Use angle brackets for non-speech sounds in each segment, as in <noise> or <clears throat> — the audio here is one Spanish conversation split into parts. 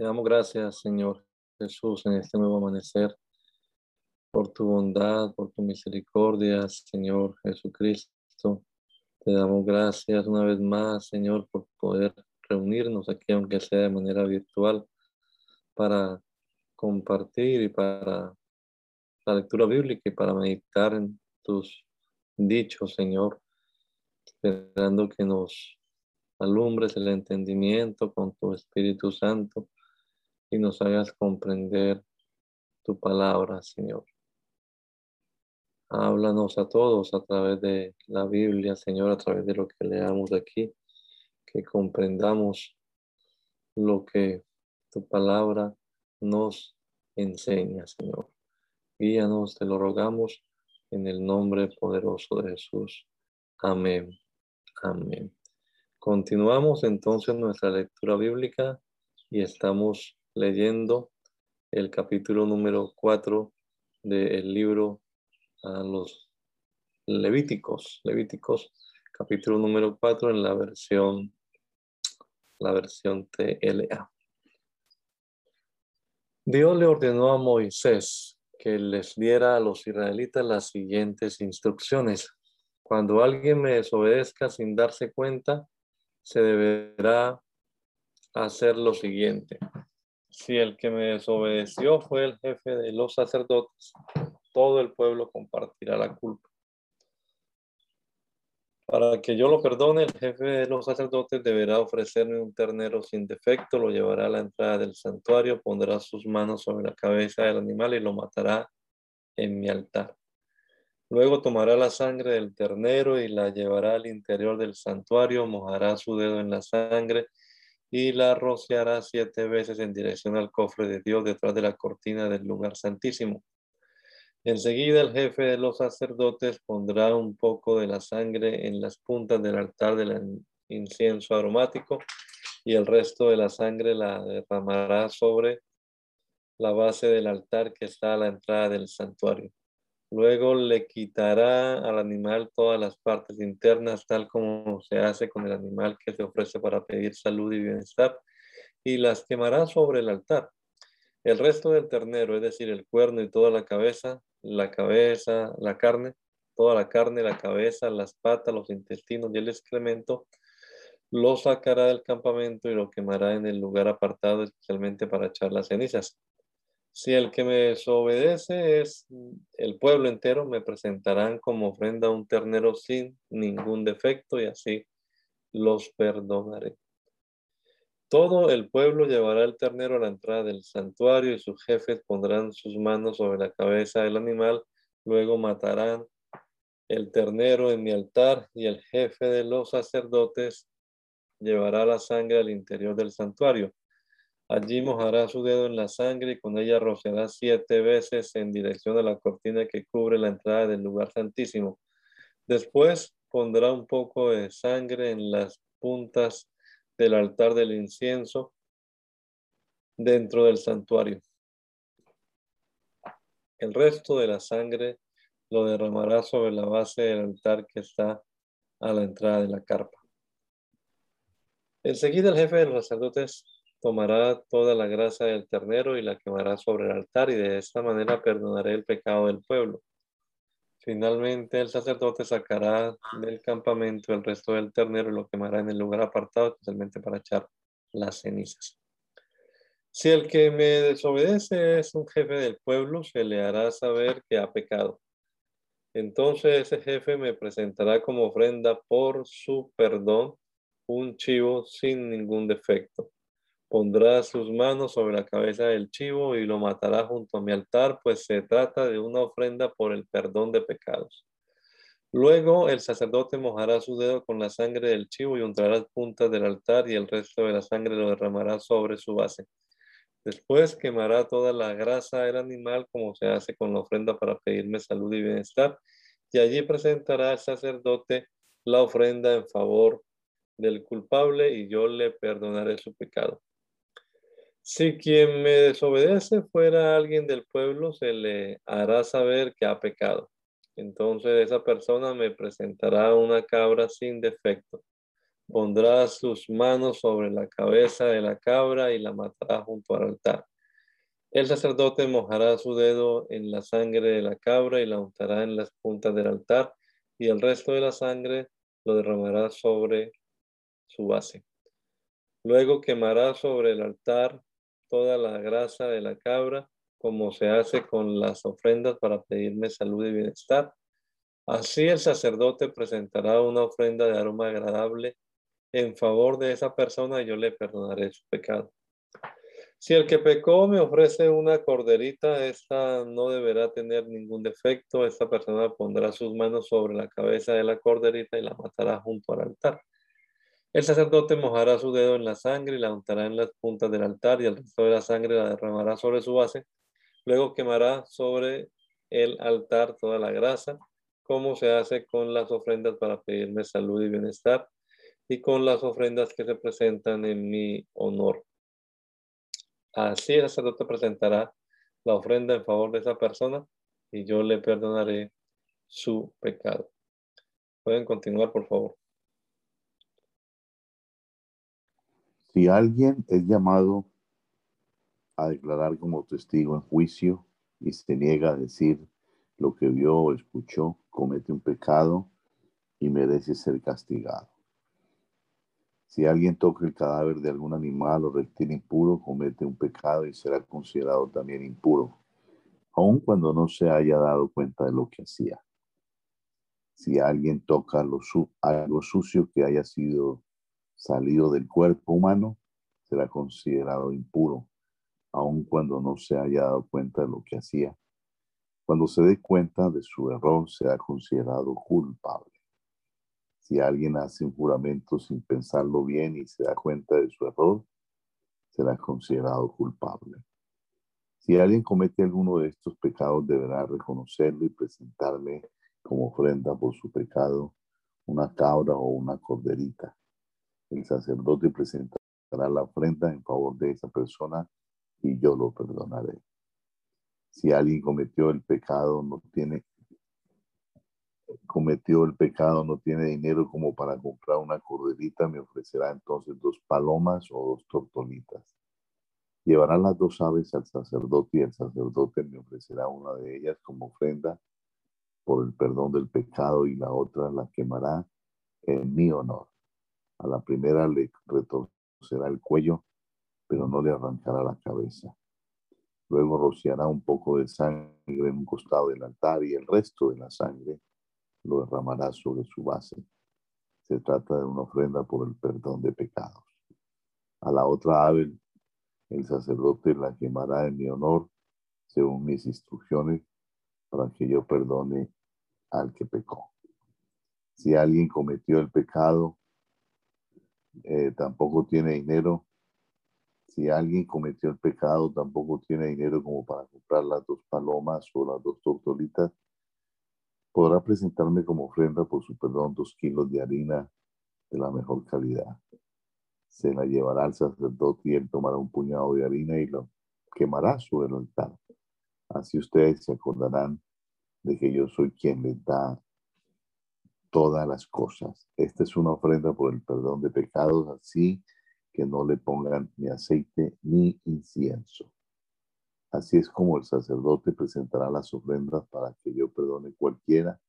Te damos gracias, Señor Jesús, en este nuevo amanecer, por tu bondad, por tu misericordia, Señor Jesucristo. Te damos gracias una vez más, Señor, por poder reunirnos aquí, aunque sea de manera virtual, para compartir y para la lectura bíblica y para meditar en tus dichos, Señor, esperando que nos alumbres el entendimiento con tu Espíritu Santo y nos hagas comprender tu palabra, Señor. Háblanos a todos a través de la Biblia, Señor, a través de lo que leamos aquí, que comprendamos lo que tu palabra nos enseña, Señor. Guíanos, te lo rogamos, en el nombre poderoso de Jesús. Amén. Amén. Continuamos entonces nuestra lectura bíblica y estamos leyendo el capítulo número 4 del libro a los Levíticos. Levíticos, capítulo número 4 en la versión, la versión TLA. Dios le ordenó a Moisés que les diera a los israelitas las siguientes instrucciones. Cuando alguien me desobedezca sin darse cuenta, se deberá hacer lo siguiente si el que me desobedeció fue el jefe de los sacerdotes, todo el pueblo compartirá la culpa. Para que yo lo perdone, el jefe de los sacerdotes deberá ofrecerme un ternero sin defecto, lo llevará a la entrada del santuario, pondrá sus manos sobre la cabeza del animal y lo matará en mi altar. Luego tomará la sangre del ternero y la llevará al interior del santuario, mojará su dedo en la sangre y la rociará siete veces en dirección al cofre de Dios detrás de la cortina del lugar santísimo. Enseguida el jefe de los sacerdotes pondrá un poco de la sangre en las puntas del altar del incienso aromático y el resto de la sangre la derramará sobre la base del altar que está a la entrada del santuario. Luego le quitará al animal todas las partes internas, tal como se hace con el animal que se ofrece para pedir salud y bienestar, y las quemará sobre el altar. El resto del ternero, es decir, el cuerno y toda la cabeza, la cabeza, la carne, toda la carne, la cabeza, las patas, los intestinos y el excremento, lo sacará del campamento y lo quemará en el lugar apartado especialmente para echar las cenizas. Si el que me desobedece es el pueblo entero, me presentarán como ofrenda un ternero sin ningún defecto y así los perdonaré. Todo el pueblo llevará el ternero a la entrada del santuario y sus jefes pondrán sus manos sobre la cabeza del animal, luego matarán el ternero en mi altar y el jefe de los sacerdotes llevará la sangre al interior del santuario. Allí mojará su dedo en la sangre y con ella rociará siete veces en dirección a la cortina que cubre la entrada del lugar santísimo. Después pondrá un poco de sangre en las puntas del altar del incienso dentro del santuario. El resto de la sangre lo derramará sobre la base del altar que está a la entrada de la carpa. Enseguida el jefe de los sacerdotes tomará toda la grasa del ternero y la quemará sobre el altar y de esta manera perdonaré el pecado del pueblo. Finalmente el sacerdote sacará del campamento el resto del ternero y lo quemará en el lugar apartado especialmente para echar las cenizas. Si el que me desobedece es un jefe del pueblo, se le hará saber que ha pecado. Entonces ese jefe me presentará como ofrenda por su perdón un chivo sin ningún defecto pondrá sus manos sobre la cabeza del chivo y lo matará junto a mi altar, pues se trata de una ofrenda por el perdón de pecados. Luego el sacerdote mojará su dedo con la sangre del chivo y untará las puntas del altar y el resto de la sangre lo derramará sobre su base. Después quemará toda la grasa del animal como se hace con la ofrenda para pedirme salud y bienestar y allí presentará al sacerdote la ofrenda en favor del culpable y yo le perdonaré su pecado. Si quien me desobedece fuera alguien del pueblo, se le hará saber que ha pecado. Entonces esa persona me presentará una cabra sin defecto. Pondrá sus manos sobre la cabeza de la cabra y la matará junto al altar. El sacerdote mojará su dedo en la sangre de la cabra y la untará en las puntas del altar y el resto de la sangre lo derramará sobre su base. Luego quemará sobre el altar toda la grasa de la cabra, como se hace con las ofrendas para pedirme salud y bienestar. Así el sacerdote presentará una ofrenda de aroma agradable en favor de esa persona y yo le perdonaré su pecado. Si el que pecó me ofrece una corderita, esta no deberá tener ningún defecto. Esta persona pondrá sus manos sobre la cabeza de la corderita y la matará junto al altar. El sacerdote mojará su dedo en la sangre y la untará en las puntas del altar y el resto de la sangre la derramará sobre su base. Luego quemará sobre el altar toda la grasa, como se hace con las ofrendas para pedirme salud y bienestar y con las ofrendas que se presentan en mi honor. Así el sacerdote presentará la ofrenda en favor de esa persona y yo le perdonaré su pecado. Pueden continuar, por favor. Si alguien es llamado a declarar como testigo en juicio y se niega a decir lo que vio o escuchó, comete un pecado y merece ser castigado. Si alguien toca el cadáver de algún animal o reptil impuro, comete un pecado y será considerado también impuro, aun cuando no se haya dado cuenta de lo que hacía. Si alguien toca algo sucio que haya sido salido del cuerpo humano, será considerado impuro, aun cuando no se haya dado cuenta de lo que hacía. Cuando se dé cuenta de su error, será considerado culpable. Si alguien hace un juramento sin pensarlo bien y se da cuenta de su error, será considerado culpable. Si alguien comete alguno de estos pecados, deberá reconocerlo y presentarme como ofrenda por su pecado una cabra o una corderita el sacerdote presentará la ofrenda en favor de esa persona y yo lo perdonaré. Si alguien cometió el pecado, no tiene cometió el pecado, no tiene dinero como para comprar una corderita, me ofrecerá entonces dos palomas o dos tortolitas. Llevará las dos aves al sacerdote y el sacerdote me ofrecerá una de ellas como ofrenda por el perdón del pecado y la otra la quemará en mi honor. A la primera le retorcerá el cuello, pero no le arrancará la cabeza. Luego rociará un poco de sangre en un costado del altar y el resto de la sangre lo derramará sobre su base. Se trata de una ofrenda por el perdón de pecados. A la otra ave, el sacerdote la quemará en mi honor, según mis instrucciones, para que yo perdone al que pecó. Si alguien cometió el pecado, eh, tampoco tiene dinero. Si alguien cometió el pecado, tampoco tiene dinero como para comprar las dos palomas o las dos tortolitas, podrá presentarme como ofrenda por su perdón dos kilos de harina de la mejor calidad. Se la llevará al sacerdote y él tomará un puñado de harina y lo quemará sobre el altar. Así ustedes se acordarán de que yo soy quien les da todas las cosas. Esta es una ofrenda por el perdón de pecados, así que no le pongan ni aceite ni incienso. Así es como el sacerdote presentará las ofrendas para que yo perdone cualquiera,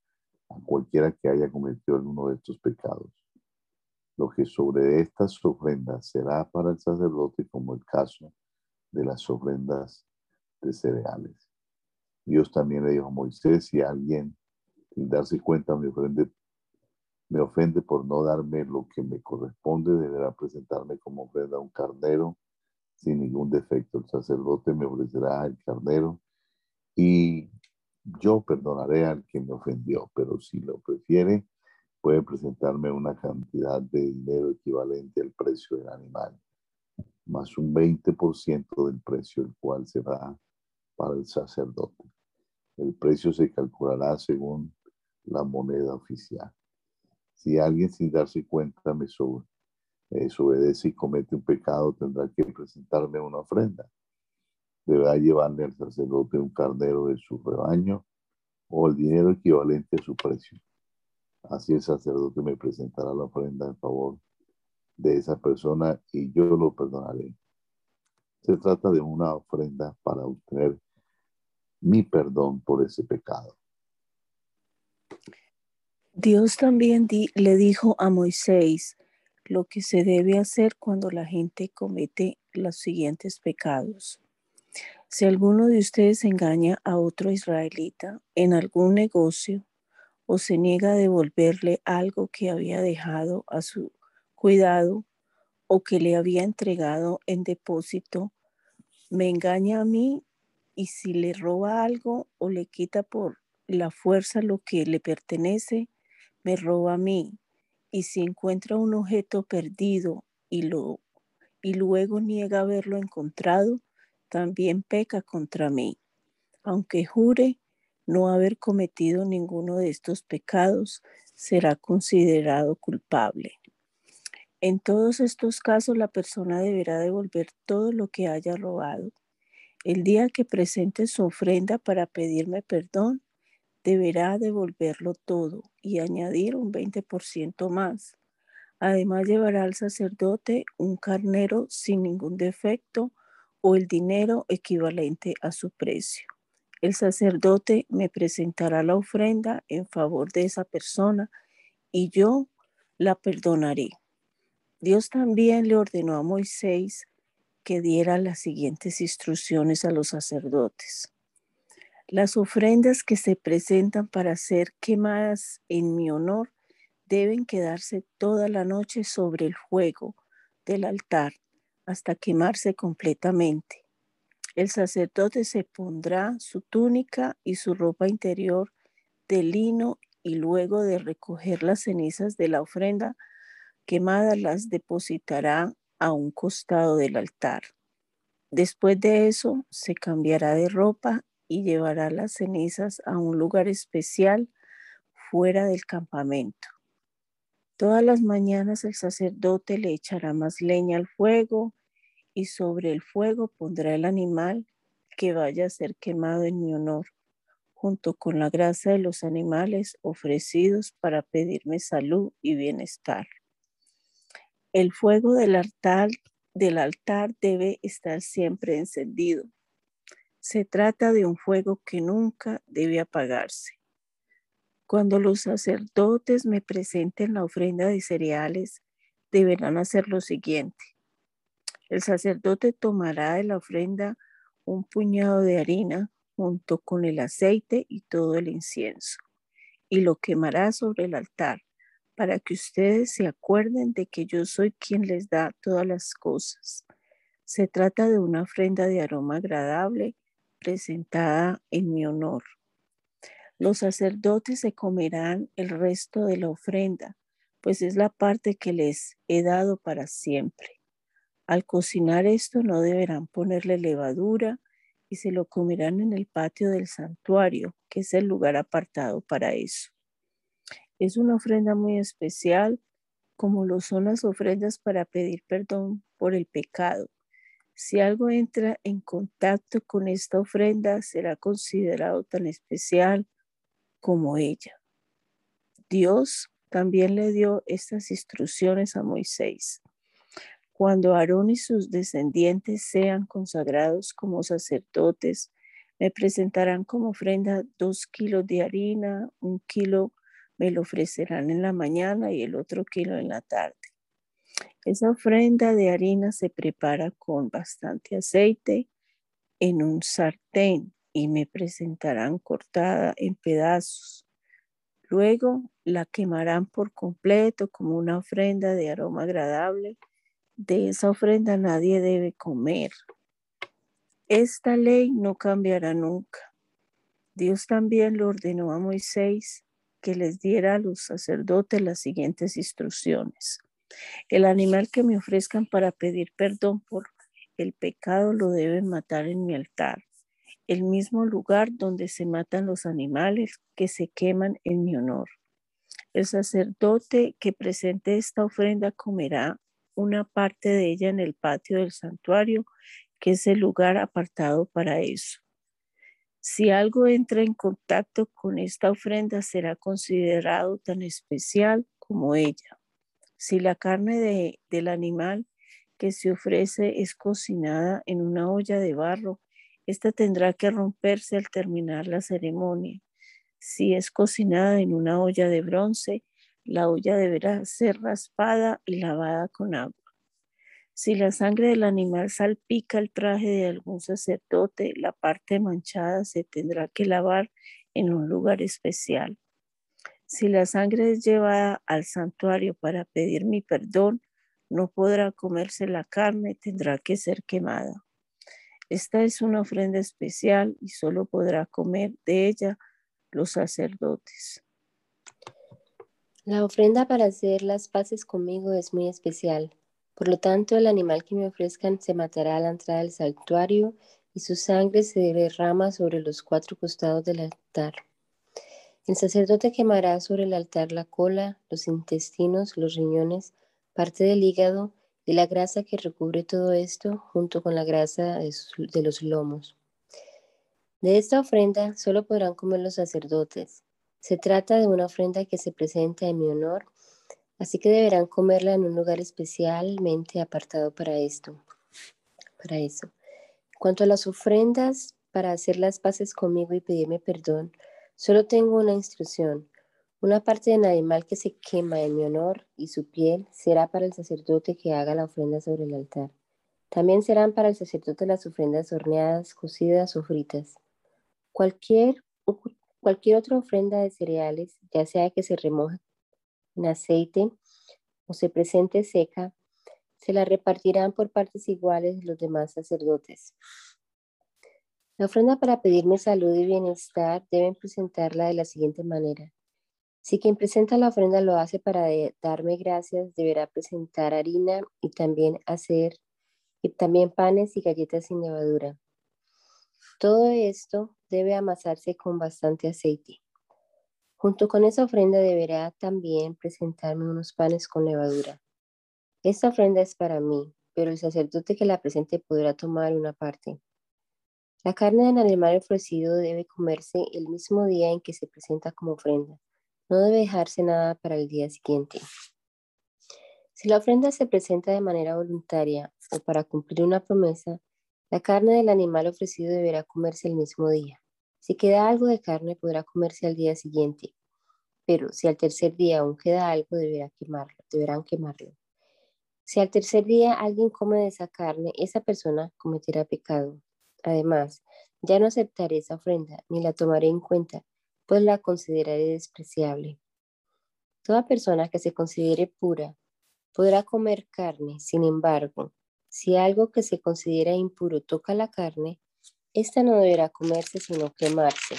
a cualquiera que haya cometido alguno de estos pecados. Lo que sobre estas ofrendas será para el sacerdote como el caso de las ofrendas de cereales. Dios también le dijo a Moisés, si alguien sin darse cuenta me ofrende me ofende por no darme lo que me corresponde, deberá presentarme como ofrenda un carnero sin ningún defecto. El sacerdote me ofrecerá el carnero y yo perdonaré al que me ofendió, pero si lo prefiere, puede presentarme una cantidad de dinero equivalente al precio del animal, más un 20% del precio, el cual será para el sacerdote. El precio se calculará según la moneda oficial. Si alguien sin darse cuenta me desobedece y comete un pecado, tendrá que presentarme una ofrenda. Deberá llevarle al sacerdote un carnero de su rebaño o el dinero equivalente a su precio. Así el sacerdote me presentará la ofrenda en favor de esa persona y yo lo perdonaré. Se trata de una ofrenda para obtener mi perdón por ese pecado. Dios también le dijo a Moisés lo que se debe hacer cuando la gente comete los siguientes pecados. Si alguno de ustedes engaña a otro israelita en algún negocio o se niega a devolverle algo que había dejado a su cuidado o que le había entregado en depósito, me engaña a mí y si le roba algo o le quita por la fuerza lo que le pertenece, me roba a mí. Y si encuentra un objeto perdido y, lo, y luego niega haberlo encontrado, también peca contra mí. Aunque jure no haber cometido ninguno de estos pecados, será considerado culpable. En todos estos casos, la persona deberá devolver todo lo que haya robado el día que presente su ofrenda para pedirme perdón, deberá devolverlo todo y añadir un 20% más. Además llevará al sacerdote un carnero sin ningún defecto o el dinero equivalente a su precio. El sacerdote me presentará la ofrenda en favor de esa persona y yo la perdonaré. Dios también le ordenó a Moisés que diera las siguientes instrucciones a los sacerdotes. Las ofrendas que se presentan para ser quemadas en mi honor deben quedarse toda la noche sobre el fuego del altar hasta quemarse completamente. El sacerdote se pondrá su túnica y su ropa interior de lino y luego de recoger las cenizas de la ofrenda quemada las depositará a un costado del altar. Después de eso, se cambiará de ropa y llevará las cenizas a un lugar especial fuera del campamento. Todas las mañanas el sacerdote le echará más leña al fuego y sobre el fuego pondrá el animal que vaya a ser quemado en mi honor, junto con la grasa de los animales ofrecidos para pedirme salud y bienestar. El fuego del altar, del altar debe estar siempre encendido. Se trata de un fuego que nunca debe apagarse. Cuando los sacerdotes me presenten la ofrenda de cereales, deberán hacer lo siguiente. El sacerdote tomará de la ofrenda un puñado de harina junto con el aceite y todo el incienso y lo quemará sobre el altar para que ustedes se acuerden de que yo soy quien les da todas las cosas. Se trata de una ofrenda de aroma agradable presentada en mi honor. Los sacerdotes se comerán el resto de la ofrenda, pues es la parte que les he dado para siempre. Al cocinar esto no deberán ponerle levadura y se lo comerán en el patio del santuario, que es el lugar apartado para eso. Es una ofrenda muy especial, como lo son las ofrendas para pedir perdón por el pecado. Si algo entra en contacto con esta ofrenda, será considerado tan especial como ella. Dios también le dio estas instrucciones a Moisés. Cuando Aarón y sus descendientes sean consagrados como sacerdotes, me presentarán como ofrenda dos kilos de harina, un kilo me lo ofrecerán en la mañana y el otro kilo en la tarde. Esa ofrenda de harina se prepara con bastante aceite en un sartén y me presentarán cortada en pedazos. Luego la quemarán por completo como una ofrenda de aroma agradable De esa ofrenda nadie debe comer. Esta ley no cambiará nunca. Dios también le ordenó a Moisés que les diera a los sacerdotes las siguientes instrucciones. El animal que me ofrezcan para pedir perdón por el pecado lo deben matar en mi altar, el mismo lugar donde se matan los animales que se queman en mi honor. El sacerdote que presente esta ofrenda comerá una parte de ella en el patio del santuario, que es el lugar apartado para eso. Si algo entra en contacto con esta ofrenda, será considerado tan especial como ella. Si la carne del animal que se ofrece es cocinada en una olla de barro, esta tendrá que romperse al terminar la ceremonia. Si es cocinada en una olla de bronce, la olla deberá ser raspada y lavada con agua. Si la sangre del animal salpica el traje de algún sacerdote, la parte manchada se tendrá que lavar en un lugar especial. Si la sangre es llevada al santuario para pedir mi perdón, no podrá comerse la carne, tendrá que ser quemada. Esta es una ofrenda especial y solo podrá comer de ella los sacerdotes. La ofrenda para hacer las paces conmigo es muy especial. Por lo tanto, el animal que me ofrezcan se matará a la entrada del santuario y su sangre se derrama sobre los cuatro costados del altar. El sacerdote quemará sobre el altar la cola, los intestinos, los riñones, parte del hígado y la grasa que recubre todo esto junto con la grasa de, los lomos. De esta ofrenda solo podrán comer los sacerdotes. Se trata de una ofrenda que se presenta en mi honor Así que deberán comerla en un lugar especialmente apartado para esto. Para eso. En cuanto a las ofrendas para hacer las paces conmigo y pedirme perdón, solo tengo una instrucción. Una parte del animal que se quema en mi honor y su piel será para el sacerdote que haga la ofrenda sobre el altar. También serán para el sacerdote las ofrendas horneadas, cocidas o fritas. Cualquier, cualquier otra ofrenda de cereales, ya sea que se remoje en aceite o se presente seca, se la repartirán por partes iguales los demás sacerdotes. La ofrenda para pedirme salud y bienestar deben presentarla de la siguiente manera. Si quien presenta la ofrenda lo hace para darme gracias, deberá presentar harina y también hacer y también panes y galletas sin levadura. Todo esto debe amasarse con bastante aceite. Junto con esa ofrenda deberá también presentarme unos panes con levadura. Esta ofrenda es para mí, pero el sacerdote que la presente podrá tomar una parte. La carne del animal ofrecido debe comerse el mismo día en que se presenta como ofrenda. No debe dejarse nada para el día siguiente. Si la ofrenda se presenta de manera voluntaria o para cumplir una promesa, la carne del animal ofrecido deberá comerse el mismo día. Si queda algo de carne, podrá comerse al día siguiente, pero si al tercer día aún queda algo, deberá quemarlo, deberán quemarlo. Si al tercer día alguien come de esa carne, esa persona cometerá pecado. Además, ya no aceptaré esa ofrenda, ni la tomaré en cuenta, pues la consideraré despreciable. Toda persona que se considere pura podrá comer carne, sin embargo, si algo que se considera impuro toca la carne, esta no deberá comerse sino quemarse.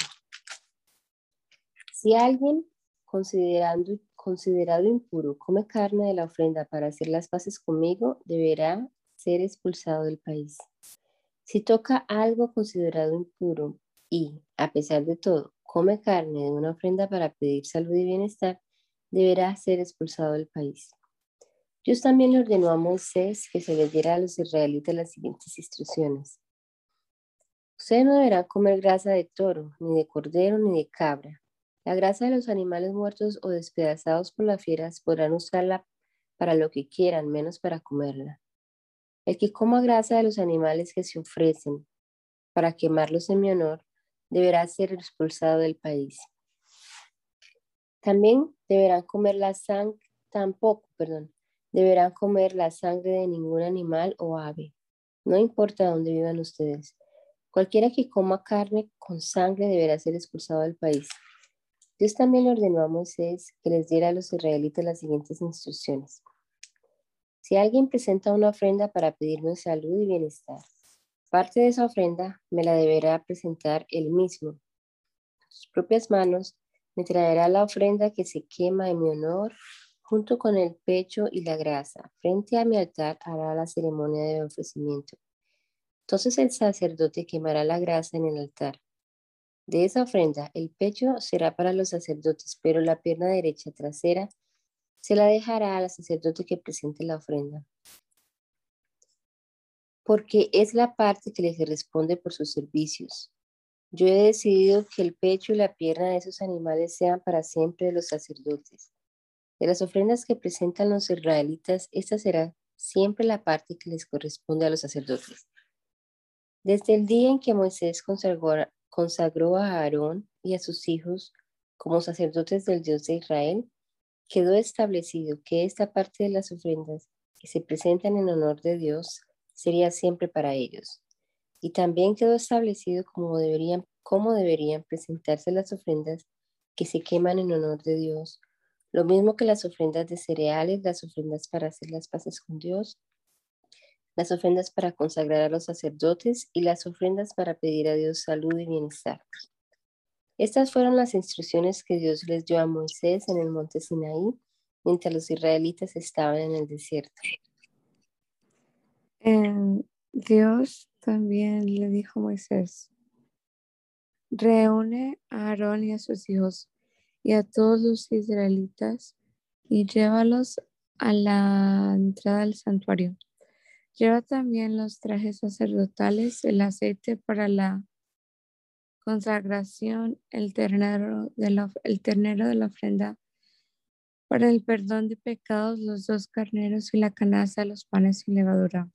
Si alguien considerando, considerado impuro come carne de la ofrenda para hacer las paces conmigo, deberá ser expulsado del país. Si toca algo considerado impuro y, a pesar de todo, come carne de una ofrenda para pedir salud y bienestar, deberá ser expulsado del país. Dios también le ordenó a Moisés que se le diera a los israelitas las siguientes instrucciones. Ustedes no deberán comer grasa de toro, ni de cordero, ni de cabra. La grasa de los animales muertos o despedazados por las fieras podrán usarla para lo que quieran, menos para comerla. El que coma grasa de los animales que se ofrecen para quemarlos en mi honor, deberá ser expulsado del país. También deberán comer la sangre, tampoco, perdón, deberán comer la sangre de ningún animal o ave. No importa dónde vivan ustedes. Cualquiera que coma carne con sangre deberá ser expulsado del país. Dios también le ordenó a Moisés que les diera a los israelitas las siguientes instrucciones. Si alguien presenta una ofrenda para pedirme salud y bienestar, parte de esa ofrenda me la deberá presentar él mismo. Sus propias manos me traerá la ofrenda que se quema en mi honor junto con el pecho y la grasa. Frente a mi altar hará la ceremonia de ofrecimiento. Entonces el sacerdote quemará la grasa en el altar. De esa ofrenda, el pecho será para los sacerdotes, pero la pierna derecha trasera se la dejará al sacerdote que presente la ofrenda. Porque es la parte que le corresponde por sus servicios. Yo he decidido que el pecho y la pierna de esos animales sean para siempre de los sacerdotes. De las ofrendas que presentan los israelitas, esta será siempre la parte que les corresponde a los sacerdotes. Desde el día en que Moisés consagró, a Aarón y a sus hijos como sacerdotes del Dios de Israel, quedó establecido que esta parte de las ofrendas que se presentan en honor de Dios sería siempre para ellos. Y también quedó establecido cómo deberían, cómo deberían presentarse las ofrendas que se queman en honor de Dios lo mismo que las ofrendas de cereales, las ofrendas para hacer las paces con Dios, las ofrendas para consagrar a los sacerdotes y las ofrendas para pedir a Dios salud y bienestar. Estas fueron las instrucciones que Dios les dio a Moisés en el monte Sinaí mientras los israelitas estaban en el desierto. Dios también le dijo a Moisés, reúne a Aarón y a sus hijos y a todos los israelitas y llévalos a la entrada del santuario. Lleva también los trajes sacerdotales, el aceite para la consagración, el ternero de la, el ternero de la ofrenda para el perdón de pecados, los dos carneros y la canasta los panes y levadura.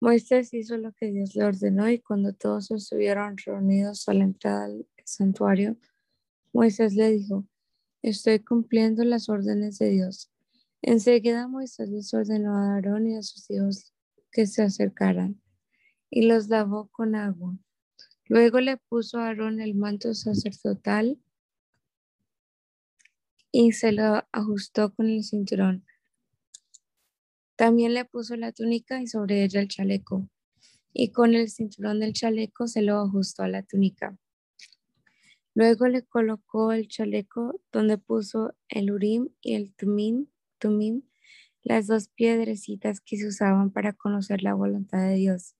Moisés hizo lo que Dios le ordenó y cuando todos estuvieron reunidos a la entrada del santuario, Moisés le dijo, estoy cumpliendo las órdenes de Dios. Enseguida Moisés les ordenó a Aarón y a sus hijos que se acercaran y los lavó con agua. Luego le puso a Aarón el manto sacerdotal y se lo ajustó con el cinturón. También le puso la túnica y sobre ella el chaleco, y con el cinturón del chaleco se lo ajustó a la túnica. Luego le colocó el chaleco donde puso el urim y el tumim, tumim, las dos piedrecitas que se usaban para conocer la voluntad de Dios.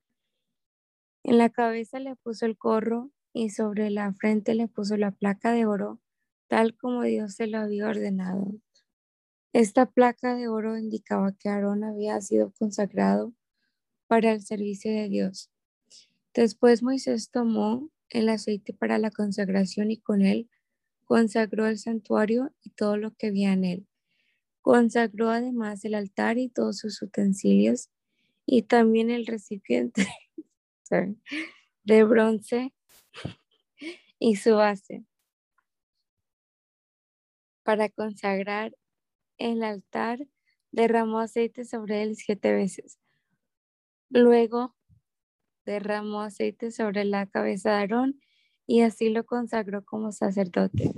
En la cabeza le puso el corro y sobre la frente le puso la placa de oro, tal como Dios se lo había ordenado. Esta placa de oro indicaba que Aarón había sido consagrado para el servicio de Dios. Después Moisés tomó el aceite para la consagración y con él consagró el santuario y todo lo que había en él. Consagró además el altar y todos sus utensilios y también el recipiente <laughs> de bronce y su base para consagrar el altar derramó aceite sobre él siete veces. Luego derramó aceite sobre la cabeza de Aarón y así lo consagró como sacerdote.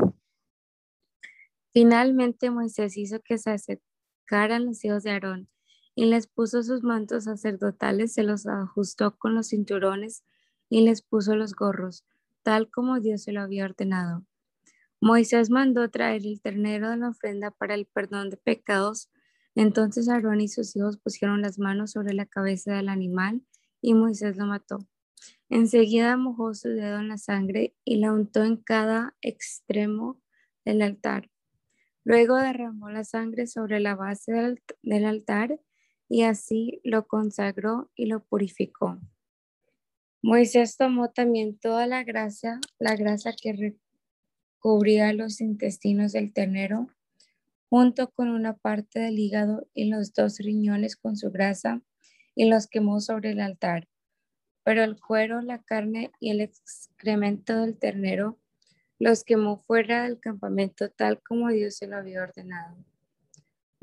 Finalmente Moisés hizo que se acercaran los hijos de Aarón y les puso sus mantos sacerdotales, se los ajustó con los cinturones y les puso los gorros, tal como Dios se lo había ordenado. Moisés mandó traer el ternero de la ofrenda para el perdón de pecados. Entonces Aarón y sus hijos pusieron las manos sobre la cabeza del animal y Moisés lo mató. Enseguida mojó su dedo en la sangre y la untó en cada extremo del altar. Luego derramó la sangre sobre la base del, altar y así lo consagró y lo purificó. Moisés tomó también toda la grasa, la grasa que recubría los intestinos del ternero, junto con una parte del hígado y los dos riñones con su grasa, y los quemó sobre el altar. Pero el cuero, la carne y el excremento del ternero los quemó fuera del campamento tal como Dios se lo había ordenado.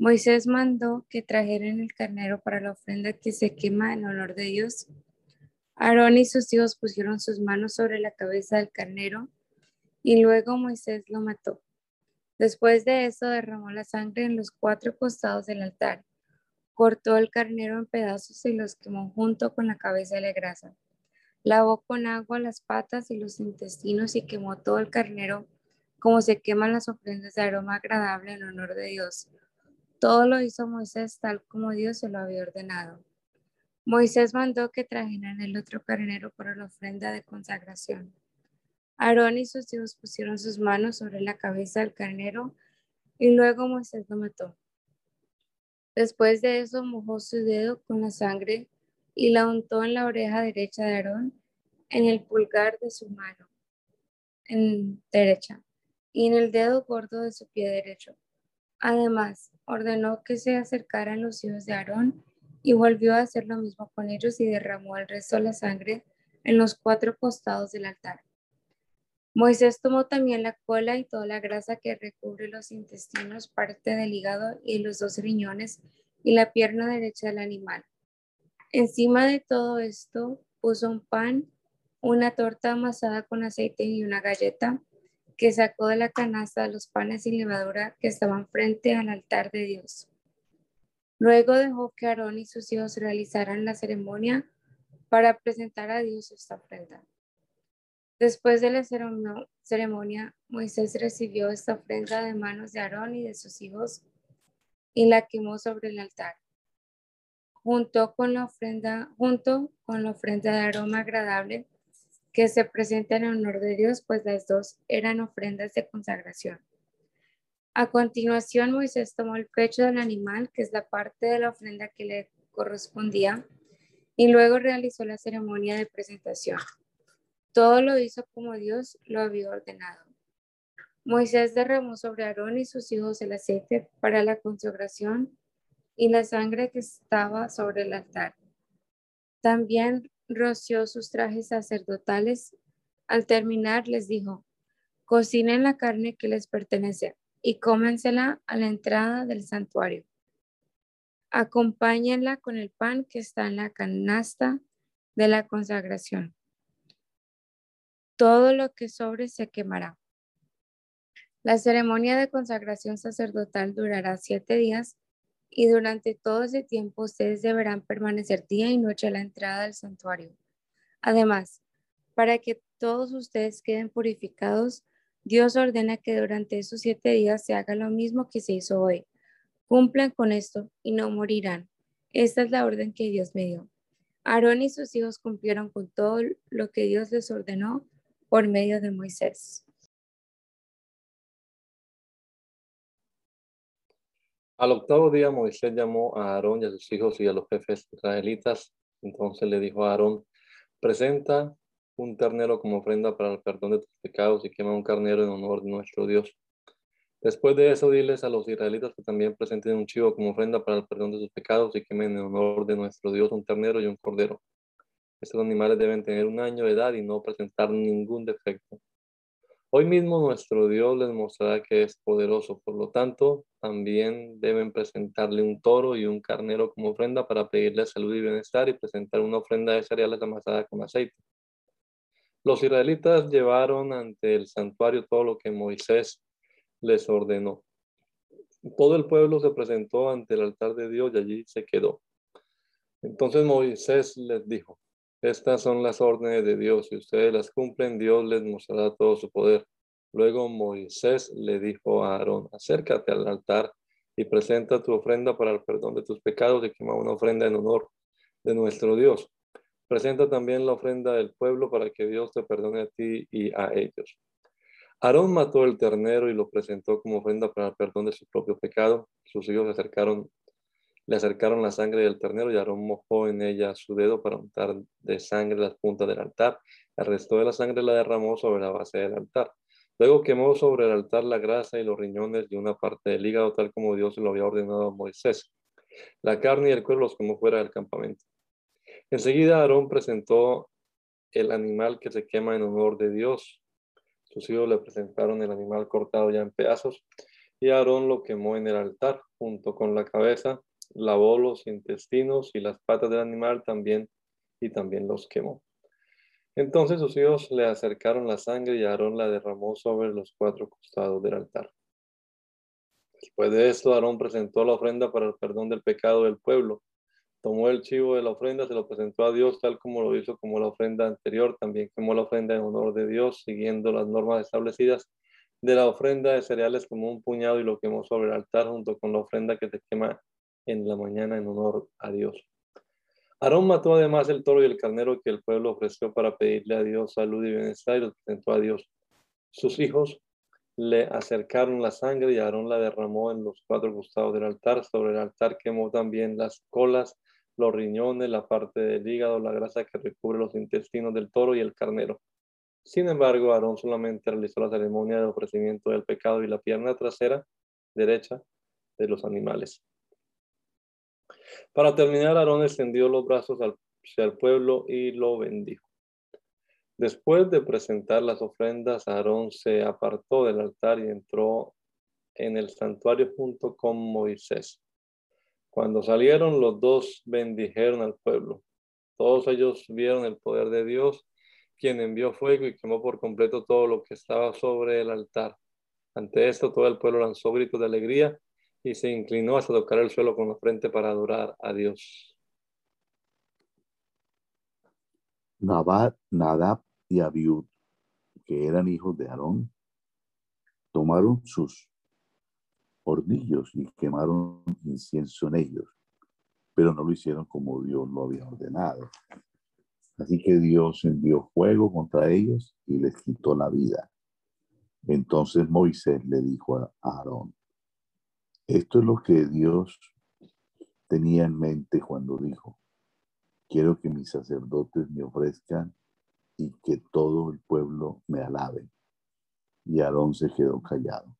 Moisés mandó que trajeran el carnero para la ofrenda que se quema en honor de Dios. Aarón y sus hijos pusieron sus manos sobre la cabeza del carnero y luego Moisés lo mató. Después de eso derramó la sangre en los cuatro costados del altar cortó el carnero en pedazos y los quemó junto con la cabeza de la grasa. Lavó con agua las patas y los intestinos y quemó todo el carnero como se queman las ofrendas de aroma agradable en honor de Dios. Todo lo hizo Moisés tal como Dios se lo había ordenado. Moisés mandó que trajeran el otro carnero para la ofrenda de consagración. Aarón y sus hijos pusieron sus manos sobre la cabeza del carnero y luego Moisés lo mató. Después de eso mojó su dedo con la sangre y la untó en la oreja derecha de Aarón, en el pulgar de su mano en derecha y en el dedo gordo de su pie derecho. Además, ordenó que se acercaran los hijos de Aarón y volvió a hacer lo mismo con ellos y derramó el resto de la sangre en los cuatro costados del altar. Moisés tomó también la cola y toda la grasa que recubre los intestinos, parte del hígado y los dos riñones y la pierna derecha del animal. Encima de todo esto puso un pan, una torta amasada con aceite y una galleta que sacó de la canasta los panes sin levadura que estaban frente al altar de Dios. Luego dejó que Aarón y sus hijos realizaran la ceremonia para presentar a Dios esta ofrenda. Después de la ceremonia, Moisés recibió esta ofrenda de manos de Aarón y de sus hijos y la quemó sobre el altar. Junto con la ofrenda, junto con la ofrenda de aroma agradable que se presenta en honor de Dios, pues las dos eran ofrendas de consagración. A continuación, Moisés tomó el pecho del animal, que es la parte de la ofrenda que le correspondía, y luego realizó la ceremonia de presentación. Todo lo hizo como Dios lo había ordenado. Moisés derramó sobre Aarón y sus hijos el aceite para la consagración y la sangre que estaba sobre el altar. También roció sus trajes sacerdotales. Al terminar les dijo, cocinen la carne que les pertenece y cómensela a la entrada del santuario. Acompáñenla con el pan que está en la canasta de la consagración todo lo que sobre se quemará. La ceremonia de consagración sacerdotal durará siete días y durante todo ese tiempo ustedes deberán permanecer día y noche a la entrada del santuario. Además, para que todos ustedes queden purificados, Dios ordena que durante esos siete días se haga lo mismo que se hizo hoy. Cumplan con esto y no morirán. Esta es la orden que Dios me dio. Aarón y sus hijos cumplieron con todo lo que Dios les ordenó por medio de Moisés. Al octavo día Moisés llamó a Aarón y a sus hijos y a los jefes israelitas. Entonces le dijo a Aarón, presenta un ternero como ofrenda para el perdón de tus pecados y quema un carnero en honor de nuestro Dios. Después de eso, diles a los israelitas que también presenten un chivo como ofrenda para el perdón de sus pecados y quemen en honor de nuestro Dios un ternero y un cordero. Estos animales deben tener un año de edad y no presentar ningún defecto. Hoy mismo nuestro Dios les mostrará que es poderoso, por lo tanto, también deben presentarle un toro y un carnero como ofrenda para pedirle salud y bienestar y presentar una ofrenda de cereales amasada con aceite. Los israelitas llevaron ante el santuario todo lo que Moisés les ordenó. Todo el pueblo se presentó ante el altar de Dios y allí se quedó. Entonces Moisés les dijo, estas son las órdenes de Dios. Si ustedes las cumplen, Dios les mostrará todo su poder. Luego Moisés le dijo a Aarón, acércate al altar y presenta tu ofrenda para el perdón de tus pecados y quema una ofrenda en honor de nuestro Dios. Presenta también la ofrenda del pueblo para que Dios te perdone a ti y a ellos. Aarón mató el ternero y lo presentó como ofrenda para el perdón de su propio pecado. Sus hijos se acercaron le acercaron la sangre del ternero y Aarón mojó en ella su dedo para untar de sangre las puntas del altar. El resto de la sangre la derramó sobre la base del altar. Luego quemó sobre el altar la grasa y los riñones y una parte del hígado, tal como Dios lo había ordenado a Moisés. La carne y el cuero los quemó fuera del campamento. Enseguida Aarón presentó el animal que se quema en honor de Dios. Sus hijos le presentaron el animal cortado ya en pedazos y Aarón lo quemó en el altar junto con la cabeza lavó los intestinos y las patas del animal también y también los quemó. Entonces sus hijos le acercaron la sangre y Aarón la derramó sobre los cuatro costados del altar. Después de esto, Aarón presentó la ofrenda para el perdón del pecado del pueblo. Tomó el chivo de la ofrenda, se lo presentó a Dios tal como lo hizo como la ofrenda anterior. También quemó la ofrenda en honor de Dios, siguiendo las normas establecidas de la ofrenda de cereales como un puñado y lo quemó sobre el altar junto con la ofrenda que se quema en la mañana en honor a Dios. Aarón mató además el toro y el carnero que el pueblo ofreció para pedirle a Dios salud y bienestar y los presentó a Dios. Sus hijos le acercaron la sangre y Aarón la derramó en los cuatro costados del altar. Sobre el altar quemó también las colas, los riñones, la parte del hígado, la grasa que recubre los intestinos del toro y el carnero. Sin embargo, Aarón solamente realizó la ceremonia de ofrecimiento del pecado y la pierna trasera derecha de los animales. Para terminar, Aarón extendió los brazos hacia el pueblo y lo bendijo. Después de presentar las ofrendas, Aarón se apartó del altar y entró en el santuario junto con Moisés. Cuando salieron, los dos bendijeron al pueblo. Todos ellos vieron el poder de Dios, quien envió fuego y quemó por completo todo lo que estaba sobre el altar. Ante esto, todo el pueblo lanzó gritos de alegría y se inclinó hasta tocar el suelo con la frente para adorar a Dios. Nadab y Abiud, que eran hijos de Aarón, tomaron sus hornillos y quemaron incienso en ellos, pero no lo hicieron como Dios lo había ordenado. Así que Dios envió fuego contra ellos y les quitó la vida. Entonces Moisés le dijo a Aarón, esto es lo que Dios tenía en mente cuando dijo, quiero que mis sacerdotes me ofrezcan y que todo el pueblo me alabe. Y Aarón se quedó callado.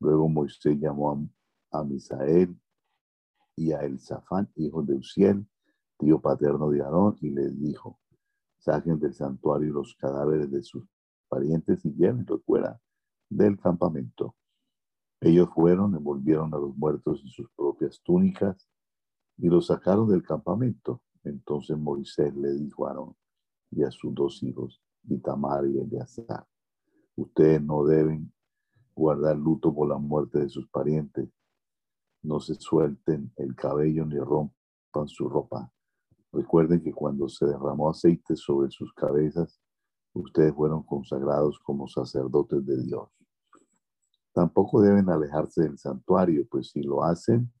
Luego Moisés llamó a, Misael y a Elzafán, hijo de Uziel, tío paterno de Aarón, y les dijo, saquen del santuario los cadáveres de sus parientes y llévenlos fuera del campamento. Ellos fueron, envolvieron a los muertos en sus propias túnicas y los sacaron del campamento. Entonces Moisés le dijo a Aarón y a sus dos hijos, Itamar y Eleazar, ustedes no deben guardar luto por la muerte de sus parientes. No se suelten el cabello ni rompan su ropa. Recuerden que cuando se derramó aceite sobre sus cabezas, ustedes fueron consagrados como sacerdotes de Dios. Tampoco deben alejarse del santuario, pues si lo hacen,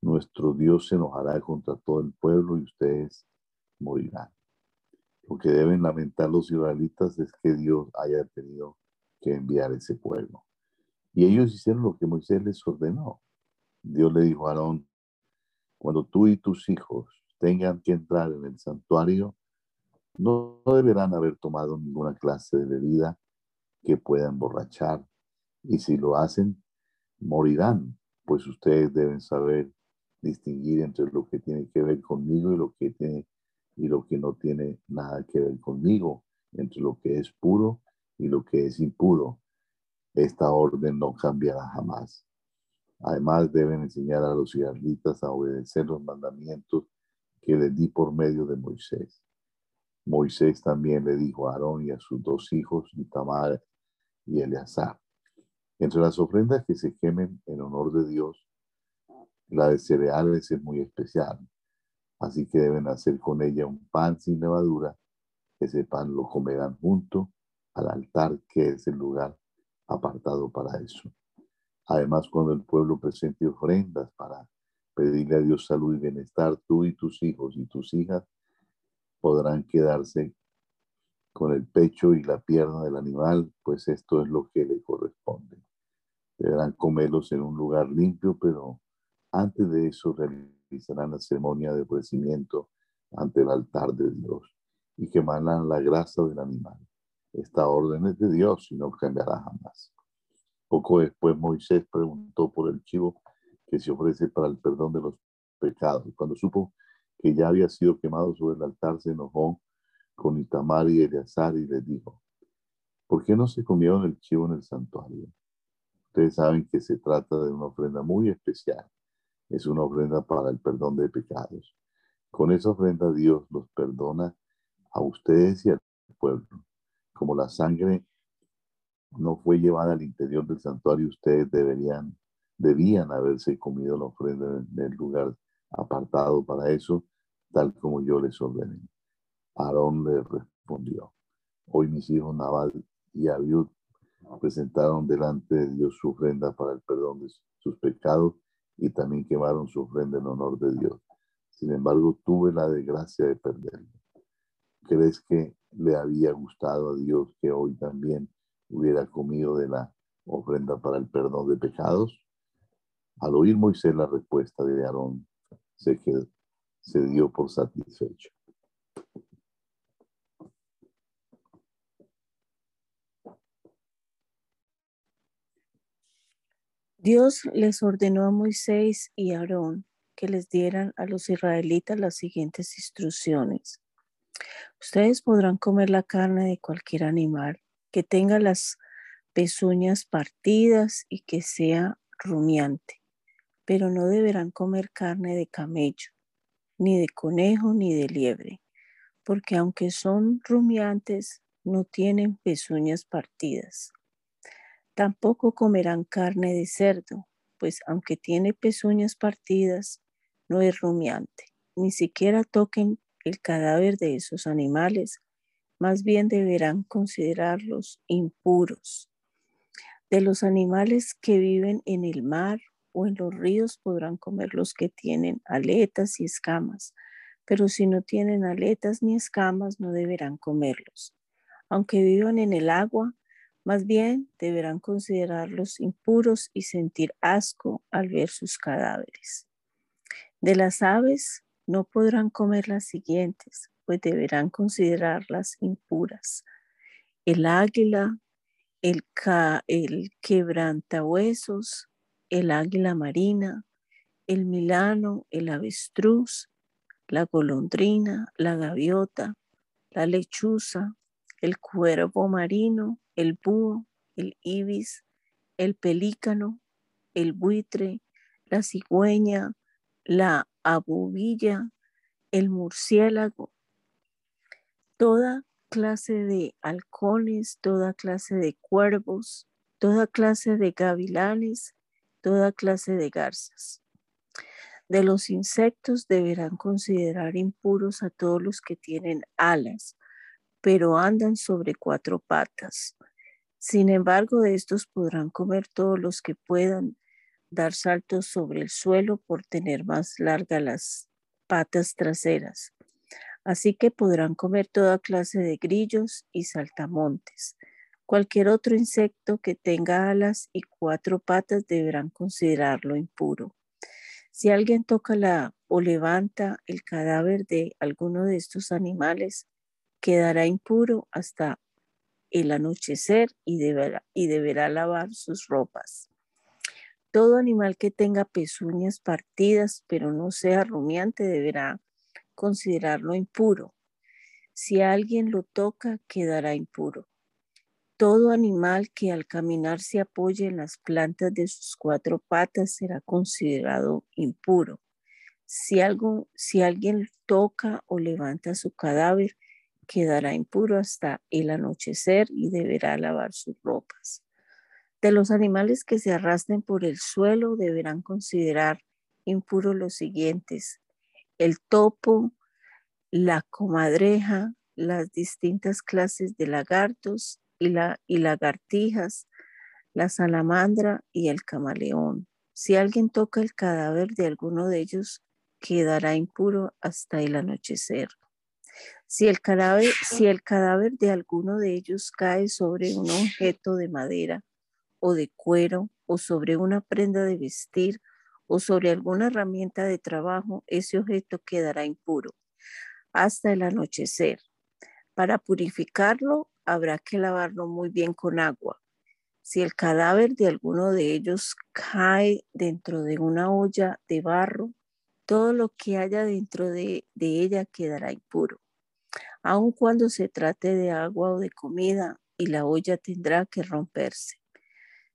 nuestro Dios se enojará contra todo el pueblo y ustedes morirán. Lo que deben lamentar los israelitas es que Dios haya tenido que enviar ese pueblo. Y ellos hicieron lo que Moisés les ordenó. Dios le dijo a Aarón, cuando tú y tus hijos tengan que entrar en el santuario, no deberán haber tomado ninguna clase de bebida que pueda emborrachar y si lo hacen, morirán, pues ustedes deben saber distinguir entre lo que tiene que ver conmigo y lo que y lo que no tiene nada que ver conmigo, entre lo que es puro y lo que es impuro. Esta orden no cambiará jamás. Además, deben enseñar a los israelitas a obedecer los mandamientos que les di por medio de Moisés. Moisés también le dijo a Aarón y a sus dos hijos, Itamar y Eleazar, entre las ofrendas que se quemen en honor de Dios, la de cereales es muy especial. Así que deben hacer con ella un pan sin levadura. Ese pan lo comerán junto al altar, que es el lugar apartado para eso. Además, cuando el pueblo presente ofrendas para pedirle a Dios salud y bienestar, tú y tus hijos y tus hijas podrán quedarse con el pecho y la pierna del animal, pues esto es lo que le corresponde. Deberán comerlos en un lugar limpio, pero antes de eso realizarán la ceremonia de ofrecimiento ante el altar de Dios y quemarán la grasa del animal. Esta orden es de Dios y no cambiará jamás. Poco después Moisés preguntó por el chivo que se ofrece para el perdón de los pecados. Cuando supo que ya había sido quemado sobre el altar, se enojó con Itamar y Eleazar y les dijo, ¿por qué no se comieron el chivo en el santuario? Ustedes saben que se trata de una ofrenda muy especial. Es una ofrenda para el perdón de pecados. Con esa ofrenda Dios los perdona a ustedes y al pueblo. Como la sangre no fue llevada al interior del santuario, ustedes deberían debían haberse comido la ofrenda en el lugar apartado para eso, tal como yo les ordené. Aarón le respondió, hoy mis hijos Nabal y Abiud presentaron delante de Dios su ofrenda para el perdón de sus pecados y también quemaron su ofrenda en honor de Dios. Sin embargo, tuve la desgracia de perderlo. ¿Crees que le había gustado a Dios que hoy también hubiera comido de la ofrenda para el perdón de pecados? Al oír Moisés la respuesta de Aarón, se, se dio por satisfecho. Dios les ordenó a Moisés y Aarón que les dieran a los israelitas las siguientes instrucciones. Ustedes podrán comer la carne de cualquier animal que tenga las pezuñas partidas y que sea rumiante, pero no deberán comer carne de camello, ni de conejo, ni de liebre, porque aunque son rumiantes, no tienen pezuñas partidas. Tampoco comerán carne de cerdo, pues aunque tiene pezuñas partidas, no es rumiante. Ni siquiera toquen el cadáver de esos animales, más bien deberán considerarlos impuros. De los animales que viven en el mar o en los ríos podrán comer los que tienen aletas y escamas, pero si no tienen aletas ni escamas no deberán comerlos. Aunque vivan en el agua, más bien deberán considerarlos impuros y sentir asco al ver sus cadáveres. De las aves no podrán comer las siguientes, pues deberán considerarlas impuras. El águila, el, el quebrantahuesos, el águila marina, el milano, el avestruz, la golondrina, la gaviota, la lechuza, el cuervo marino, el búho, el ibis, el pelícano, el buitre, la cigüeña, la abubilla, el murciélago, toda clase de halcones, toda clase de cuervos, toda clase de gavilanes, toda clase de garzas. De los insectos deberán considerar impuros a todos los que tienen alas, pero andan sobre cuatro patas. Sin embargo, de estos podrán comer todos los que puedan dar saltos sobre el suelo por tener más largas las patas traseras. Así que podrán comer toda clase de grillos y saltamontes. Cualquier otro insecto que tenga alas y cuatro patas deberán considerarlo impuro. Si alguien toca la o levanta el cadáver de alguno de estos animales, quedará impuro hasta el anochecer y deberá, y deberá lavar sus ropas. Todo animal que tenga pezuñas partidas, pero no sea rumiante, deberá considerarlo impuro. Si alguien lo toca, quedará impuro. Todo animal que al caminar se apoye en las plantas de sus cuatro patas será considerado impuro. Si, algo, si alguien toca o levanta su cadáver, quedará impuro hasta el anochecer y deberá lavar sus ropas. De los animales que se arrastren por el suelo deberán considerar impuros los siguientes. El topo, la comadreja, las distintas clases de lagartos y, la, lagartijas, la salamandra y el camaleón. Si alguien toca el cadáver de alguno de ellos, quedará impuro hasta el anochecer. Si el, cadáver, <laughs> si el cadáver de alguno de ellos cae sobre un objeto de madera, o de cuero o sobre una prenda de vestir o sobre alguna herramienta de trabajo, ese objeto quedará impuro hasta el anochecer. Para purificarlo habrá que lavarlo muy bien con agua. Si el cadáver de alguno de ellos cae dentro de una olla de barro, todo lo que haya dentro de, de ella quedará impuro. Aun cuando se trate de agua o de comida, y la olla tendrá que romperse.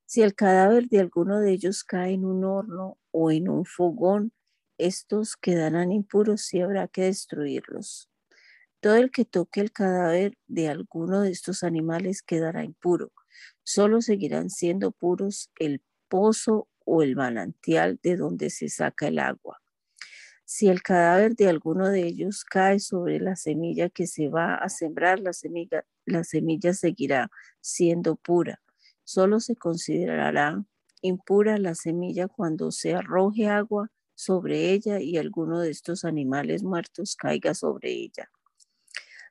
Si el cadáver de alguno de ellos cae en un horno o en un fogón, estos quedarán impuros y habrá que destruirlos. Todo el que toque el cadáver de alguno de estos animales quedará impuro. Solo seguirán siendo puros el pozo o el manantial de donde se saca el agua. Si el cadáver de alguno de ellos cae sobre la semilla que se va a sembrar, la semilla, la semilla seguirá siendo pura. Solo se considerará impura la semilla cuando se arroje agua sobre ella y alguno de estos animales muertos caiga sobre ella.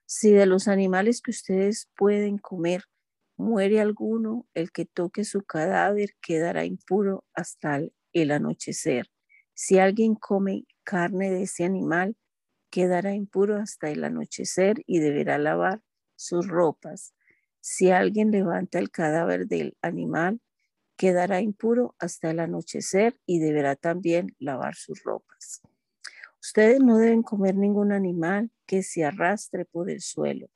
Si de los animales que ustedes pueden comer muere alguno, el que toque su cadáver quedará impuro hasta el anochecer. Si alguien come carne de ese animal, quedará impuro hasta el anochecer y deberá lavar sus ropas. Si alguien levanta el cadáver del animal, quedará impuro hasta el anochecer y deberá también lavar sus ropas. Ustedes no deben comer ningún animal que se arrastre por el suelo.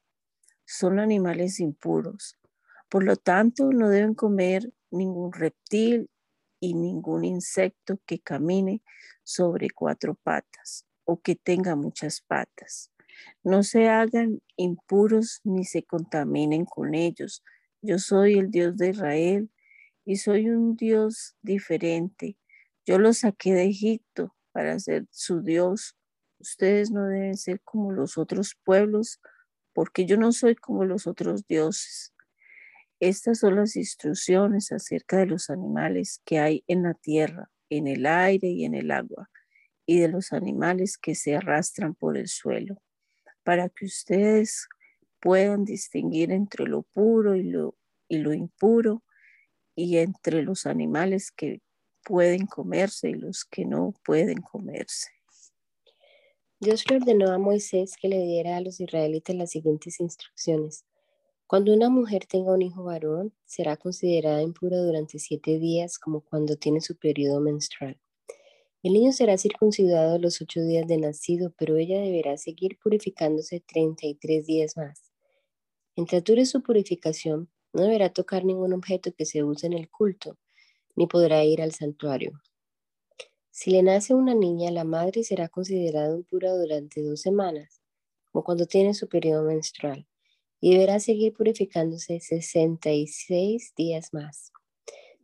Son animales impuros. Por lo tanto, no deben comer ningún reptil y ningún insecto que camine sobre cuatro patas o que tenga muchas patas. No se hagan impuros ni se contaminen con ellos. Yo soy el Dios de Israel y soy un Dios diferente. Yo los saqué de Egipto para ser su Dios. Ustedes no deben ser como los otros pueblos, porque yo no soy como los otros dioses. Estas son las instrucciones acerca de los animales que hay en la tierra, en el aire y en el agua, y de los animales que se arrastran por el suelo, para que ustedes puedan distinguir entre lo puro y lo, impuro, y entre los animales que pueden comerse y los que no pueden comerse. Dios le ordenó a Moisés que le diera a los israelitas las siguientes instrucciones. Cuando una mujer tenga un hijo varón, será considerada impura durante siete días como cuando tiene su periodo menstrual. El niño será circuncidado a los ocho días de nacido, pero ella deberá seguir purificándose 33 días más. Mientras dure su purificación, no deberá tocar ningún objeto que se use en el culto, ni podrá ir al santuario. Si le nace una niña, la madre será considerada impura durante dos semanas, como cuando tiene su periodo menstrual, y deberá seguir purificándose 66 días más.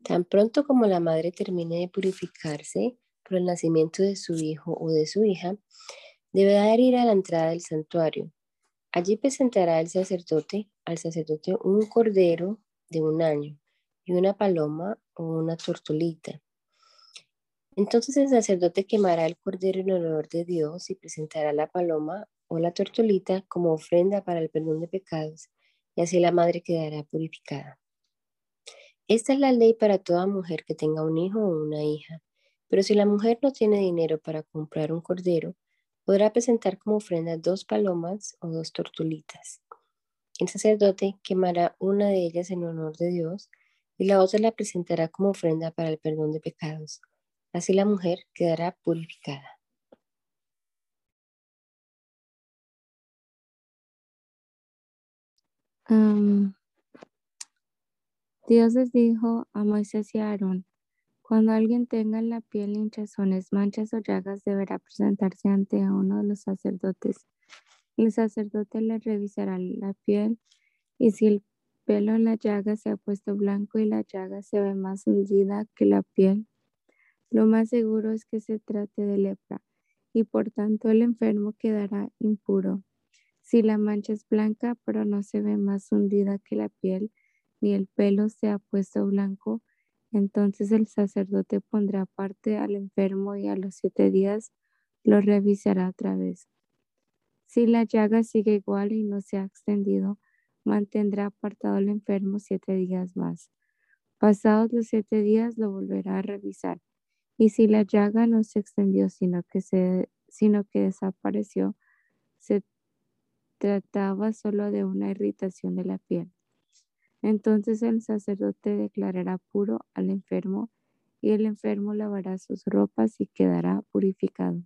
Tan pronto como la madre termine de purificarse por el nacimiento de su hijo o de su hija, deberá ir a la entrada del santuario. Allí presentará el sacerdote al sacerdote un cordero de un año y una paloma o una tortolita entonces el sacerdote quemará el cordero en honor de Dios y presentará la paloma o la tortolita como ofrenda para el perdón de pecados, y así la madre quedará purificada. Esta es la ley para toda mujer que tenga un hijo o una hija, pero si la mujer no tiene dinero para comprar un cordero, podrá presentar como ofrenda dos palomas o dos tortolitas. El sacerdote quemará una de ellas en honor de Dios y la otra la presentará como ofrenda para el perdón de pecados. Así la mujer quedará purificada. Dios les dijo a Moisés y a Aarón, cuando alguien tenga en la piel hinchazones, manchas o llagas, deberá presentarse ante uno de los sacerdotes. El sacerdote le revisará la piel y si el pelo en la llaga se ha puesto blanco y la llaga se ve más hundida que la piel, lo más seguro es que se trate de lepra y por tanto el enfermo quedará impuro. Si la mancha es blanca pero no se ve más hundida que la piel, ni el pelo se ha puesto blanco, entonces el sacerdote pondrá aparte al enfermo y a los siete días lo revisará otra vez. Si la llaga sigue igual y no se ha extendido, mantendrá apartado al enfermo siete días más. Pasados los siete días lo volverá a revisar y si la llaga no se extendió, sino que, se, sino que desapareció, se trataba solo de una irritación de la piel. Entonces el sacerdote declarará puro al enfermo y el enfermo lavará sus ropas y quedará purificado.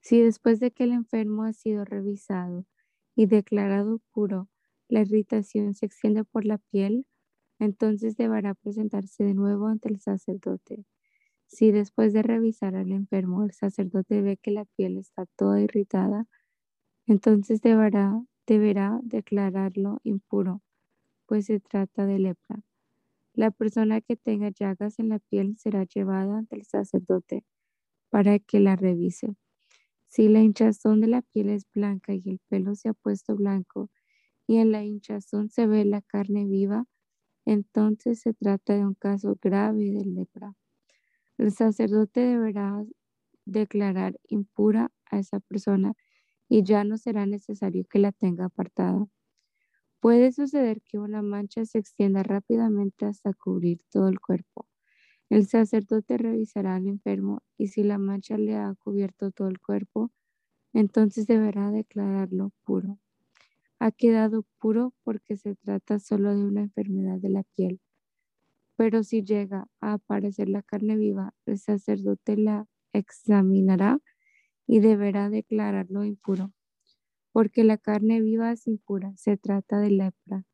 Si después de que el enfermo ha sido revisado y declarado puro, la irritación se extiende por la piel, entonces deberá presentarse de nuevo ante el sacerdote. Si después de revisar al enfermo el sacerdote ve que la piel está toda irritada, entonces deberá, deberá declararlo impuro, pues se trata de lepra. La persona que tenga llagas en la piel será llevada ante el sacerdote para que la revise. Si la hinchazón de la piel es blanca y el pelo se ha puesto blanco y en la hinchazón se ve la carne viva, entonces se trata de un caso grave de lepra. El sacerdote deberá declarar impura a esa persona y ya no será necesario que la tenga apartada. Puede suceder que una mancha se extienda rápidamente hasta cubrir todo el cuerpo. El sacerdote revisará al enfermo y si la mancha le ha cubierto todo el cuerpo, entonces deberá declararlo puro. Ha quedado puro porque se trata solo de una enfermedad de la piel. Pero si llega a aparecer la carne viva, el sacerdote la examinará y deberá declararlo impuro porque la carne viva es impura, se trata de lepra.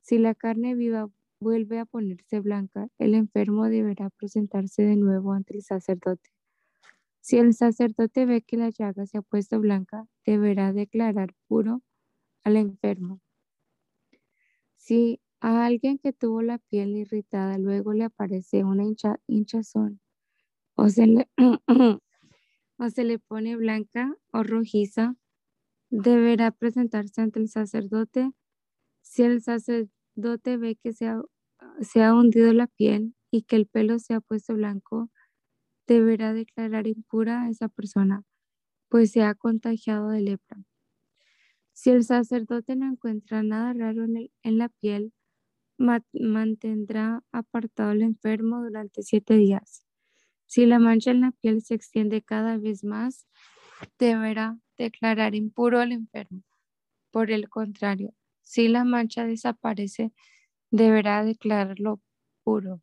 Si la carne viva vuelve a ponerse blanca, el enfermo deberá presentarse de nuevo ante el sacerdote. Si el sacerdote ve que la llaga se ha puesto blanca, deberá declarar puro al enfermo. Si a alguien que tuvo la piel irritada luego le aparece una hinchazón o se, le, <clears throat> o se le pone blanca o rojiza, deberá presentarse ante el sacerdote. Si el sacerdote ve que se ha, hundido la piel y que el pelo se ha puesto blanco, deberá declarar impura a esa persona, pues se ha contagiado de lepra. Si el sacerdote no encuentra nada raro en, en la piel, mantendrá apartado al enfermo durante siete días. Si la mancha en la piel se extiende cada vez más, deberá declarar impuro al enfermo. Por el contrario, si la mancha desaparece, deberá declararlo puro.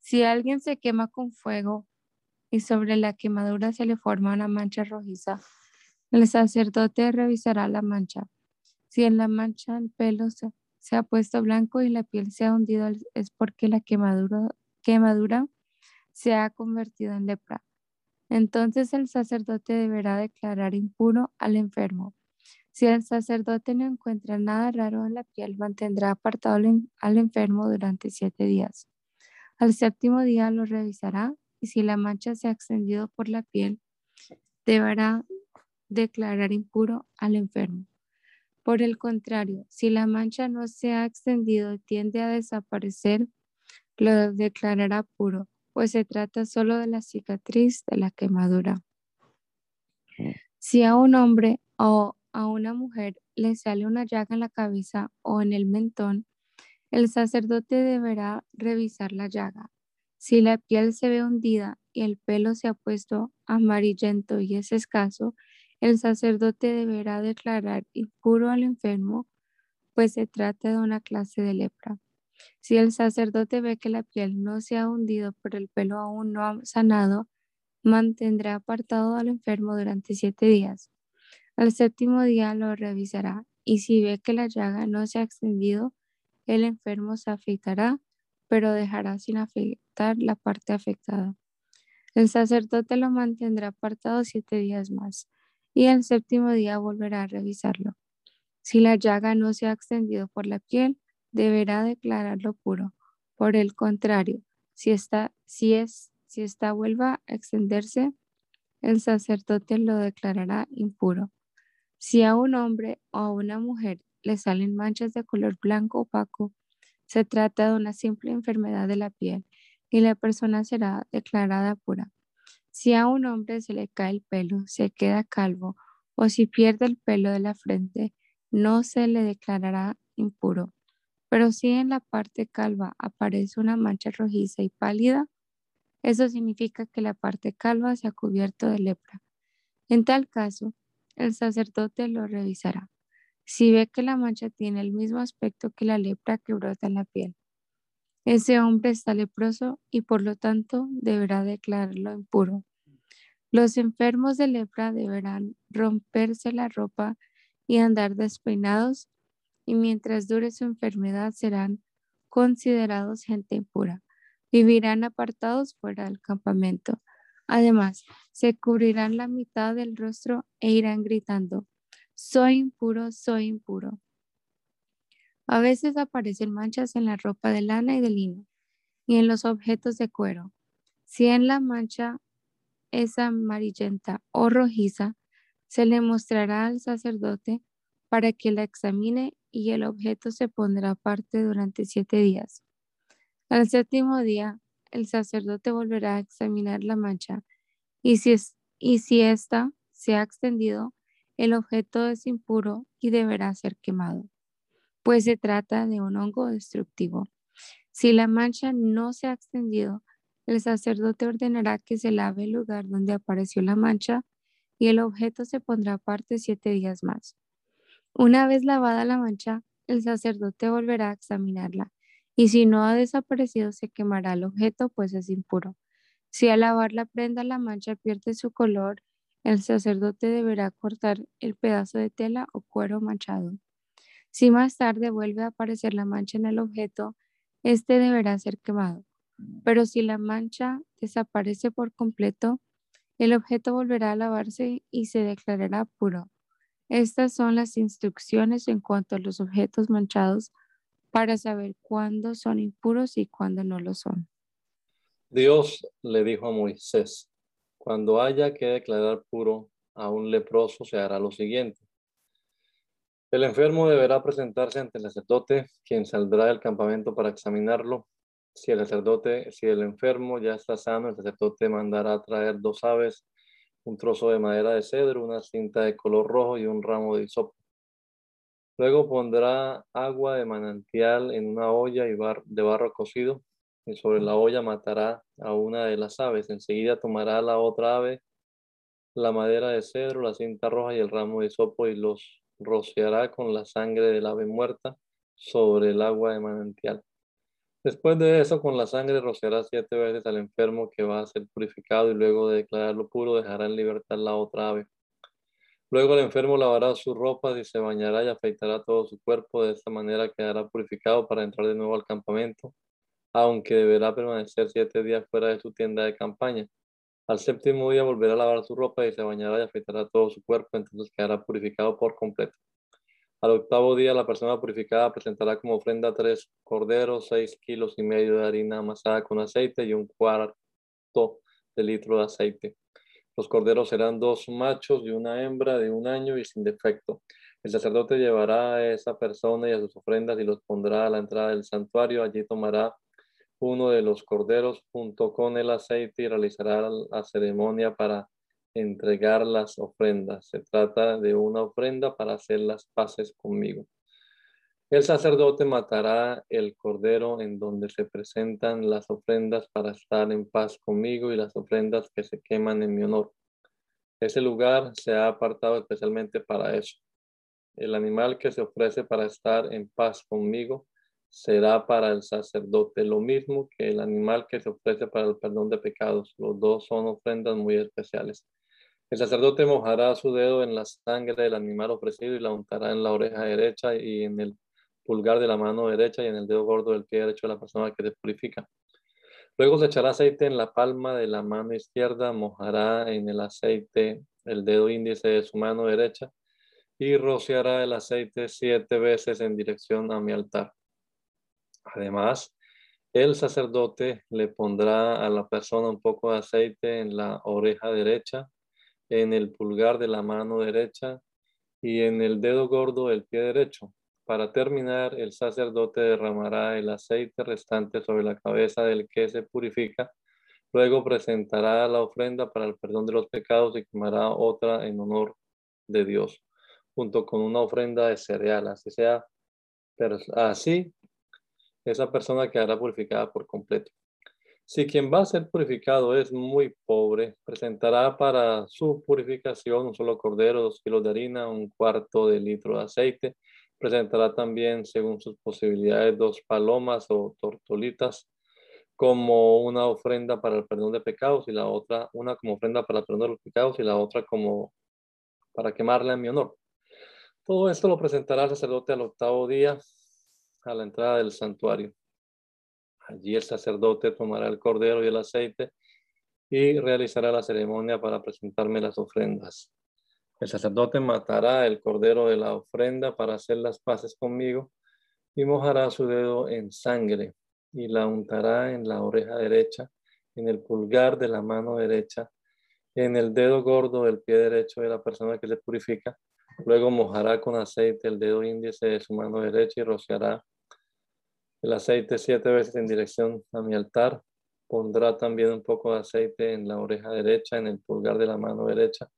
Si alguien se quema con fuego y sobre la quemadura se le forma una mancha rojiza, el sacerdote revisará la mancha. Si en la mancha el pelo se, ha puesto blanco y la piel se ha hundido, es porque la quemadura, quemadura se ha convertido en lepra. Entonces el sacerdote deberá declarar impuro al enfermo. Si el sacerdote no encuentra nada raro en la piel, mantendrá apartado al enfermo durante siete días. Al séptimo día lo revisará y si la mancha se ha extendido por la piel, deberá declarar impuro al enfermo. Por el contrario, si la mancha no se ha extendido y tiende a desaparecer, lo declarará puro pues se trata solo de la cicatriz de la quemadura. Si a un hombre o a una mujer le sale una llaga en la cabeza o en el mentón, el sacerdote deberá revisar la llaga. Si la piel se ve hundida y el pelo se ha puesto amarillento y es escaso, el sacerdote deberá declarar impuro al enfermo, pues se trata de una clase de lepra. Si el sacerdote ve que la piel no se ha hundido, pero el pelo aún no ha sanado, mantendrá apartado al enfermo durante siete días. Al séptimo día lo revisará y si ve que la llaga no se ha extendido, el enfermo se afeitará, pero dejará sin afectar la parte afectada. El sacerdote lo mantendrá apartado siete días más y el séptimo día volverá a revisarlo. Si la llaga no se ha extendido por la piel, deberá declararlo puro. Por el contrario, si esta, si es, si esta vuelva a extenderse, el sacerdote lo declarará impuro. Si a un hombre o a una mujer le salen manchas de color blanco opaco, se trata de una simple enfermedad de la piel y la persona será declarada pura. Si a un hombre se le cae el pelo, se queda calvo o si pierde el pelo de la frente, no se le declarará impuro. Pero si en la parte calva aparece una mancha rojiza y pálida, eso significa que la parte calva se ha cubierto de lepra. En tal caso, el sacerdote lo revisará. Si ve que la mancha tiene el mismo aspecto que la lepra que brota en la piel, ese hombre está leproso y por lo tanto deberá declararlo impuro. Los enfermos de lepra deberán romperse la ropa y andar despeinados y mientras dure su enfermedad serán considerados gente impura. Vivirán apartados fuera del campamento. Además, se cubrirán la mitad del rostro e irán gritando, soy impuro, soy impuro. A veces aparecen manchas en la ropa de lana y de lino y en los objetos de cuero. Si en la mancha es amarillenta o rojiza, se le mostrará al sacerdote para que la examine y el objeto se pondrá aparte durante siete días. Al séptimo día, el sacerdote volverá a examinar la mancha y si, es, ésta se ha extendido, el objeto es impuro y deberá ser quemado, pues se trata de un hongo destructivo. Si la mancha no se ha extendido, el sacerdote ordenará que se lave el lugar donde apareció la mancha y el objeto se pondrá aparte siete días más. Una vez lavada la mancha, el sacerdote volverá a examinarla y si no ha desaparecido se quemará el objeto pues es impuro. Si al lavar la prenda la mancha pierde su color, el sacerdote deberá cortar el pedazo de tela o cuero manchado. Si más tarde vuelve a aparecer la mancha en el objeto, este deberá ser quemado. Pero si la mancha desaparece por completo, el objeto volverá a lavarse y se declarará puro. Estas son las instrucciones en cuanto a los objetos manchados para saber cuándo son impuros y cuándo no lo son. Dios le dijo a Moisés, cuando haya que declarar puro a un leproso, se hará lo siguiente. El enfermo deberá presentarse ante el sacerdote, quien saldrá del campamento para examinarlo. Si el sacerdote, si el enfermo ya está sano, el sacerdote mandará traer dos aves, un trozo de madera de cedro, una cinta de color rojo y un ramo de hisopo. Luego pondrá agua de manantial en una olla de barro cocido y sobre la olla matará a una de las aves. Enseguida tomará la otra ave, la madera de cedro, la cinta roja y el ramo de hisopo y los rociará con la sangre del ave muerta sobre el agua de manantial. Después de eso, con la sangre rociará siete veces al enfermo que va a ser purificado y luego de declararlo puro dejará en libertad la otra ave. Luego el enfermo lavará sus ropas y se bañará y afeitará todo su cuerpo. De esta manera quedará purificado para entrar de nuevo al campamento, aunque deberá permanecer siete días fuera de su tienda de campaña. Al séptimo día volverá a lavar su ropa y se bañará y afeitará todo su cuerpo, entonces quedará purificado por completo. Al octavo día la persona purificada presentará como ofrenda tres corderos, seis kilos y medio de harina amasada con aceite y un cuarto de litro de aceite. Los corderos serán dos machos y una hembra de un año y sin defecto. El sacerdote llevará a esa persona y a sus ofrendas y los pondrá a la entrada del santuario. Allí tomará uno de los corderos junto con el aceite y realizará la ceremonia para entregar las ofrendas. Se trata de una ofrenda para hacer las paces conmigo. El sacerdote matará el cordero en donde se presentan las ofrendas para estar en paz conmigo y las ofrendas que se queman en mi honor. Ese lugar se ha apartado especialmente para eso. El animal que se ofrece para estar en paz conmigo será para el sacerdote lo mismo que el animal que se ofrece para el perdón de pecados. Los dos son ofrendas muy especiales. El sacerdote mojará su dedo en la sangre del animal ofrecido y la untará en la oreja derecha y en el pulgar de la mano derecha y en el dedo gordo del pie derecho de la persona que se purifica. Luego se echará aceite en la palma de la mano izquierda, mojará en el aceite el dedo índice de su mano derecha y rociará el aceite siete veces en dirección a mi altar. Además, el sacerdote le pondrá a la persona un poco de aceite en la oreja derecha, en el pulgar de la mano derecha y en el dedo gordo del pie derecho. Para terminar, el sacerdote derramará el aceite restante sobre la cabeza del que se purifica. Luego presentará la ofrenda para el perdón de los pecados y quemará otra en honor de Dios, junto con una ofrenda de cereal. Así sea, así esa persona quedará purificada por completo. Si quien va a ser purificado es muy pobre, presentará para su purificación un solo cordero, dos kilos de harina, un cuarto de litro de aceite. Presentará también, según sus posibilidades, dos palomas o tortolitas como una ofrenda para el perdón de pecados y la otra, una como ofrenda para el perdón de los pecados y la otra como para quemarla en mi honor. Todo esto lo presentará el sacerdote al octavo día a la entrada del santuario. Allí el sacerdote tomará el cordero y el aceite y realizará la ceremonia para presentarme las ofrendas. El sacerdote matará el cordero de la ofrenda para hacer las paces conmigo y mojará su dedo en sangre y la untará en la oreja derecha, en el pulgar de la mano derecha, en el dedo gordo del pie derecho de la persona que se purifica. Luego mojará con aceite el dedo índice de su mano derecha y rociará el aceite siete veces en dirección a mi altar. Pondrá también un poco de aceite en la oreja derecha, en el pulgar de la mano derecha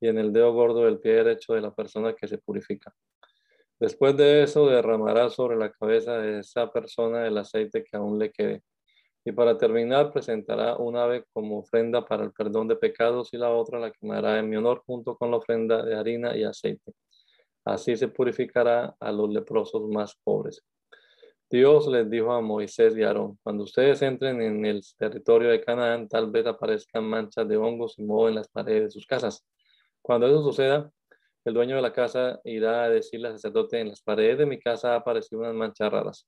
y en el dedo gordo del pie derecho de la persona que se purifica. Después de eso derramará sobre la cabeza de esa persona el aceite que aún le quede. Y para terminar, presentará un ave como ofrenda para el perdón de pecados y la otra la quemará en mi honor junto con la ofrenda de harina y aceite. Así se purificará a los leprosos más pobres. Dios les dijo a Moisés y Aarón, cuando ustedes entren en el territorio de Canaán, tal vez aparezcan manchas de hongos y moho en las paredes de sus casas. Cuando eso suceda, el dueño de la casa irá a decirle al sacerdote, en las paredes de mi casa ha aparecido unas manchas raras.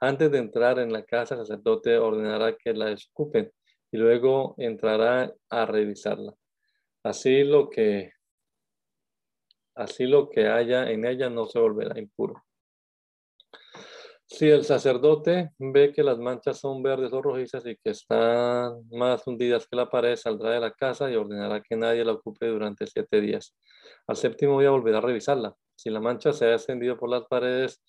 Antes de entrar en la casa, el sacerdote ordenará que la desocupen y luego entrará a revisarla. Así lo que así lo que haya en ella no se volverá impuro. Si el sacerdote ve que las manchas son verdes o rojizas y que están más hundidas que la pared, saldrá de la casa y ordenará que nadie la ocupe durante siete días. Al séptimo día volverá a revisarla. Si la mancha se ha extendido por las paredes,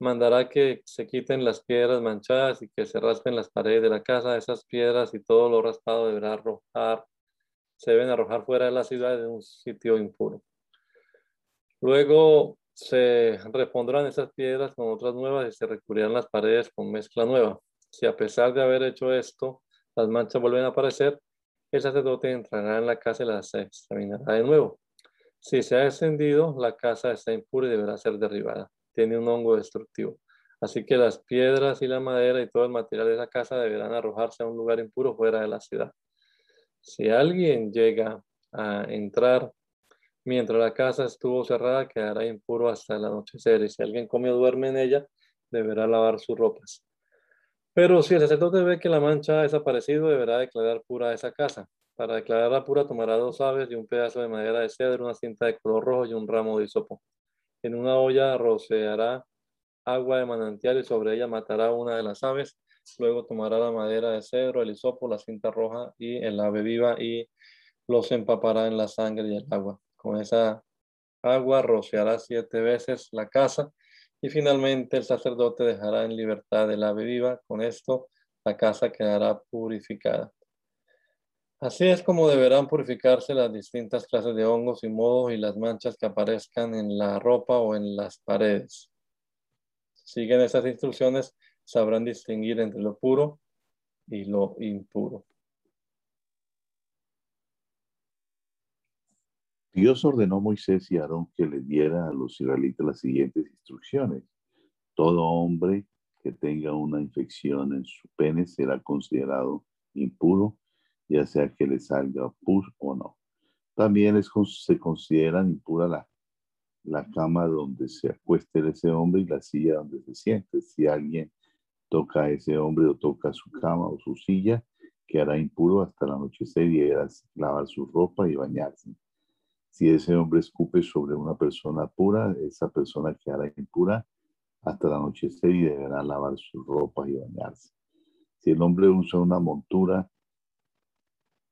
mandará que se quiten las piedras manchadas y que se raspen las paredes de la casa. Esas piedras y todo lo raspado deberá arrojar, se deben arrojar fuera de la ciudad de un sitio impuro. Luego se repondrán esas piedras con otras nuevas y se recubrirán las paredes con mezcla nueva. Si a pesar de haber hecho esto, las manchas vuelven a aparecer, el sacerdote entrará en la casa y las examinará de nuevo. Si se ha extendido, la casa está impura y deberá ser derribada. Tiene un hongo destructivo. Así que las piedras y la madera y todo el material de la casa deberán arrojarse a un lugar impuro fuera de la ciudad. Si alguien llega a entrar Mientras la casa estuvo cerrada, quedará impuro hasta el anochecer, y si alguien come o duerme en ella, deberá lavar sus ropas. Pero si el sacerdote ve que la mancha ha desaparecido, deberá declarar pura esa casa. Para declararla pura, tomará dos aves y un pedazo de madera de cedro, una cinta de color rojo y un ramo de hisopo. En una olla rociará agua de manantial y sobre ella matará una de las aves. Luego tomará la madera de cedro, el hisopo, la cinta roja y el ave viva y los empapará en la sangre y el agua. Con esa agua rociará siete veces la casa y finalmente el sacerdote dejará en libertad el ave viva. Con esto la casa quedará purificada. Así es como deberán purificarse las distintas clases de hongos y modos y las manchas que aparezcan en la ropa o en las paredes. Si siguen esas instrucciones, sabrán distinguir entre lo puro y lo impuro. Dios ordenó a Moisés y a Aarón que le diera a los israelitas las siguientes instrucciones. Todo hombre que tenga una infección en su pene será considerado impuro, ya sea que le salga pus o no. También se consideran impura la, la cama donde se acueste ese hombre y la silla donde se siente. Si alguien toca a ese hombre o toca su cama o su silla, quedará impuro hasta la anochecer y lavar su ropa y bañarse. Si ese hombre escupe sobre una persona pura, esa persona quedará impura hasta la anochecer y deberá lavar sus ropas y bañarse. Si el hombre usa una montura,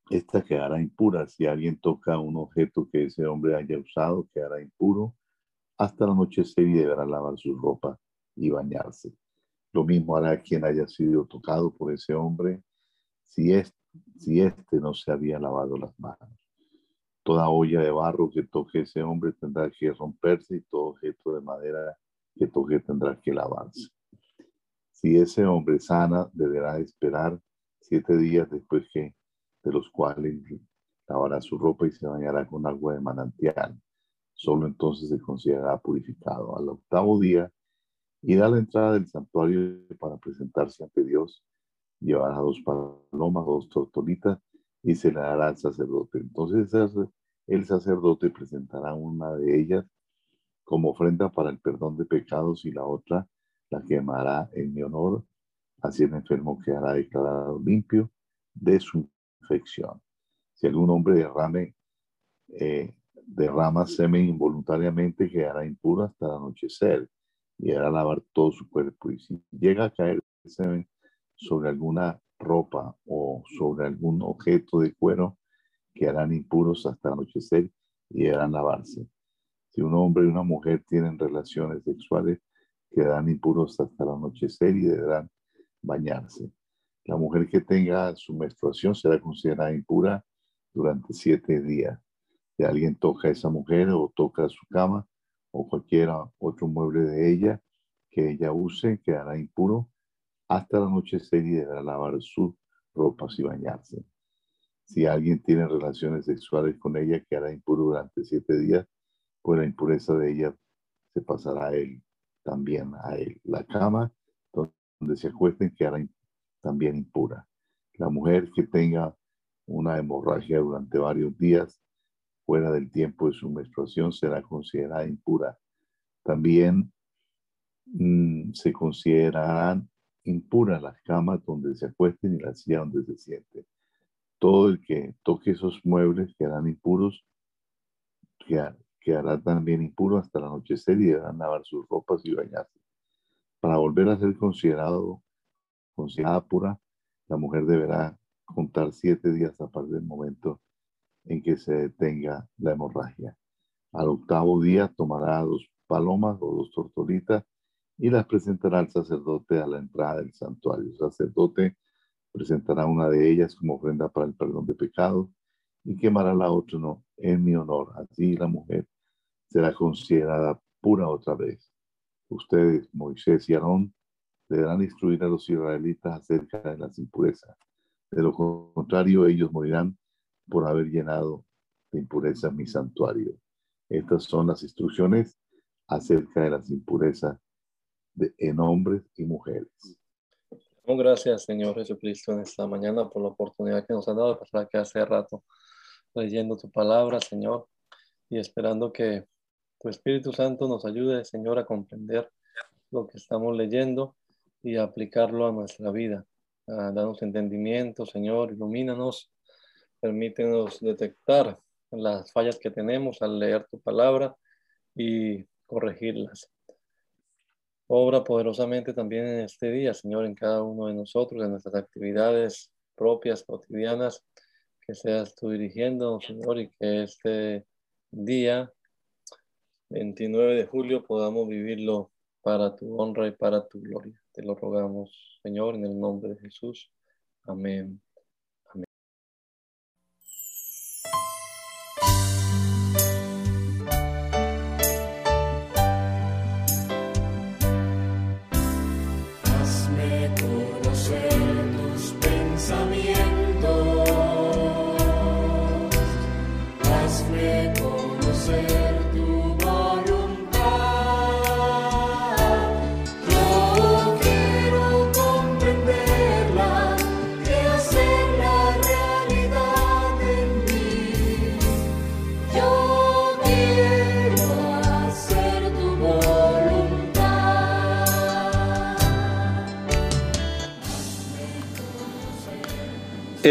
esta quedará impura. Si alguien toca un objeto que ese hombre haya usado, quedará impuro hasta la anochecer y deberá lavar sus ropas y bañarse. Lo mismo hará quien haya sido tocado por ese hombre si, si este no se había lavado las manos. Toda olla de barro que toque ese hombre tendrá que romperse y todo objeto de madera que toque tendrá que lavarse. Si ese hombre sana, deberá esperar siete días después que, de los cuales lavará su ropa y se bañará con agua de manantial. Solo entonces se considerará purificado. Al octavo día, irá a la entrada del santuario para presentarse ante Dios. Llevará dos palomas, dos tortolitas y se la dará al sacerdote. Entonces el sacerdote presentará una de ellas como ofrenda para el perdón de pecados y la otra la quemará en mi honor. Así el enfermo quedará declarado limpio de su infección. Si algún hombre derrame, eh, derrama semen involuntariamente, quedará impuro hasta el anochecer. y hará lavar todo su cuerpo. Y si llega a caer sobre alguna ropa o sobre algún objeto de cuero, quedarán impuros hasta anochecer y deberán lavarse. Si un hombre y una mujer tienen relaciones sexuales, quedarán impuros hasta el anochecer y deberán bañarse. La mujer que tenga su menstruación será considerada impura durante siete días. Si alguien toca a esa mujer o toca su cama o cualquier otro mueble de ella que ella use, quedará impuro hasta el anochecer y deberá lavar sus ropas y bañarse. Si alguien tiene relaciones sexuales con ella, quedará impuro durante siete días, pues la impureza de ella se pasará a él, también a él. La cama donde se acuesten quedará también impura. La mujer que tenga una hemorragia durante varios días fuera del tiempo de su menstruación será considerada impura. También mm, se considerarán impuras las camas donde se acuesten y la silla donde se siente. Todo el que toque esos muebles quedarán impuros, quedará también impuro hasta el anochecer y deberán lavar sus ropas y bañarse. Para volver a ser considerado considerada pura, la mujer deberá contar siete días a partir del momento en que se detenga la hemorragia. Al octavo día tomará dos palomas o dos tortolitas y las presentará al sacerdote a la entrada del santuario. El sacerdote presentará una de ellas como ofrenda para el perdón de pecados y quemará la otra no, en mi honor. Así la mujer será considerada pura otra vez. Ustedes, Moisés y Aarón, deberán instruir a los israelitas acerca de las impurezas. De lo contrario, ellos morirán por haber llenado de impureza mi santuario. Estas son las instrucciones acerca de las impurezas de, en hombres y mujeres. Gracias, Señor Jesucristo, en esta mañana por la oportunidad que nos ha dado de pasar hace rato leyendo tu palabra, Señor, y esperando que tu Espíritu Santo nos ayude, Señor, a comprender lo que estamos leyendo y aplicarlo a nuestra vida. A darnos entendimiento, Señor, ilumínanos, permítenos detectar las fallas que tenemos al leer tu palabra y corregirlas. Obra poderosamente también en este día, Señor, en cada uno de nosotros, en nuestras actividades propias, cotidianas, que seas tú dirigiendo, Señor, y que este día, 29 de julio, podamos vivirlo para tu honra y para tu gloria. Te lo rogamos, Señor, en el nombre de Jesús. Amén.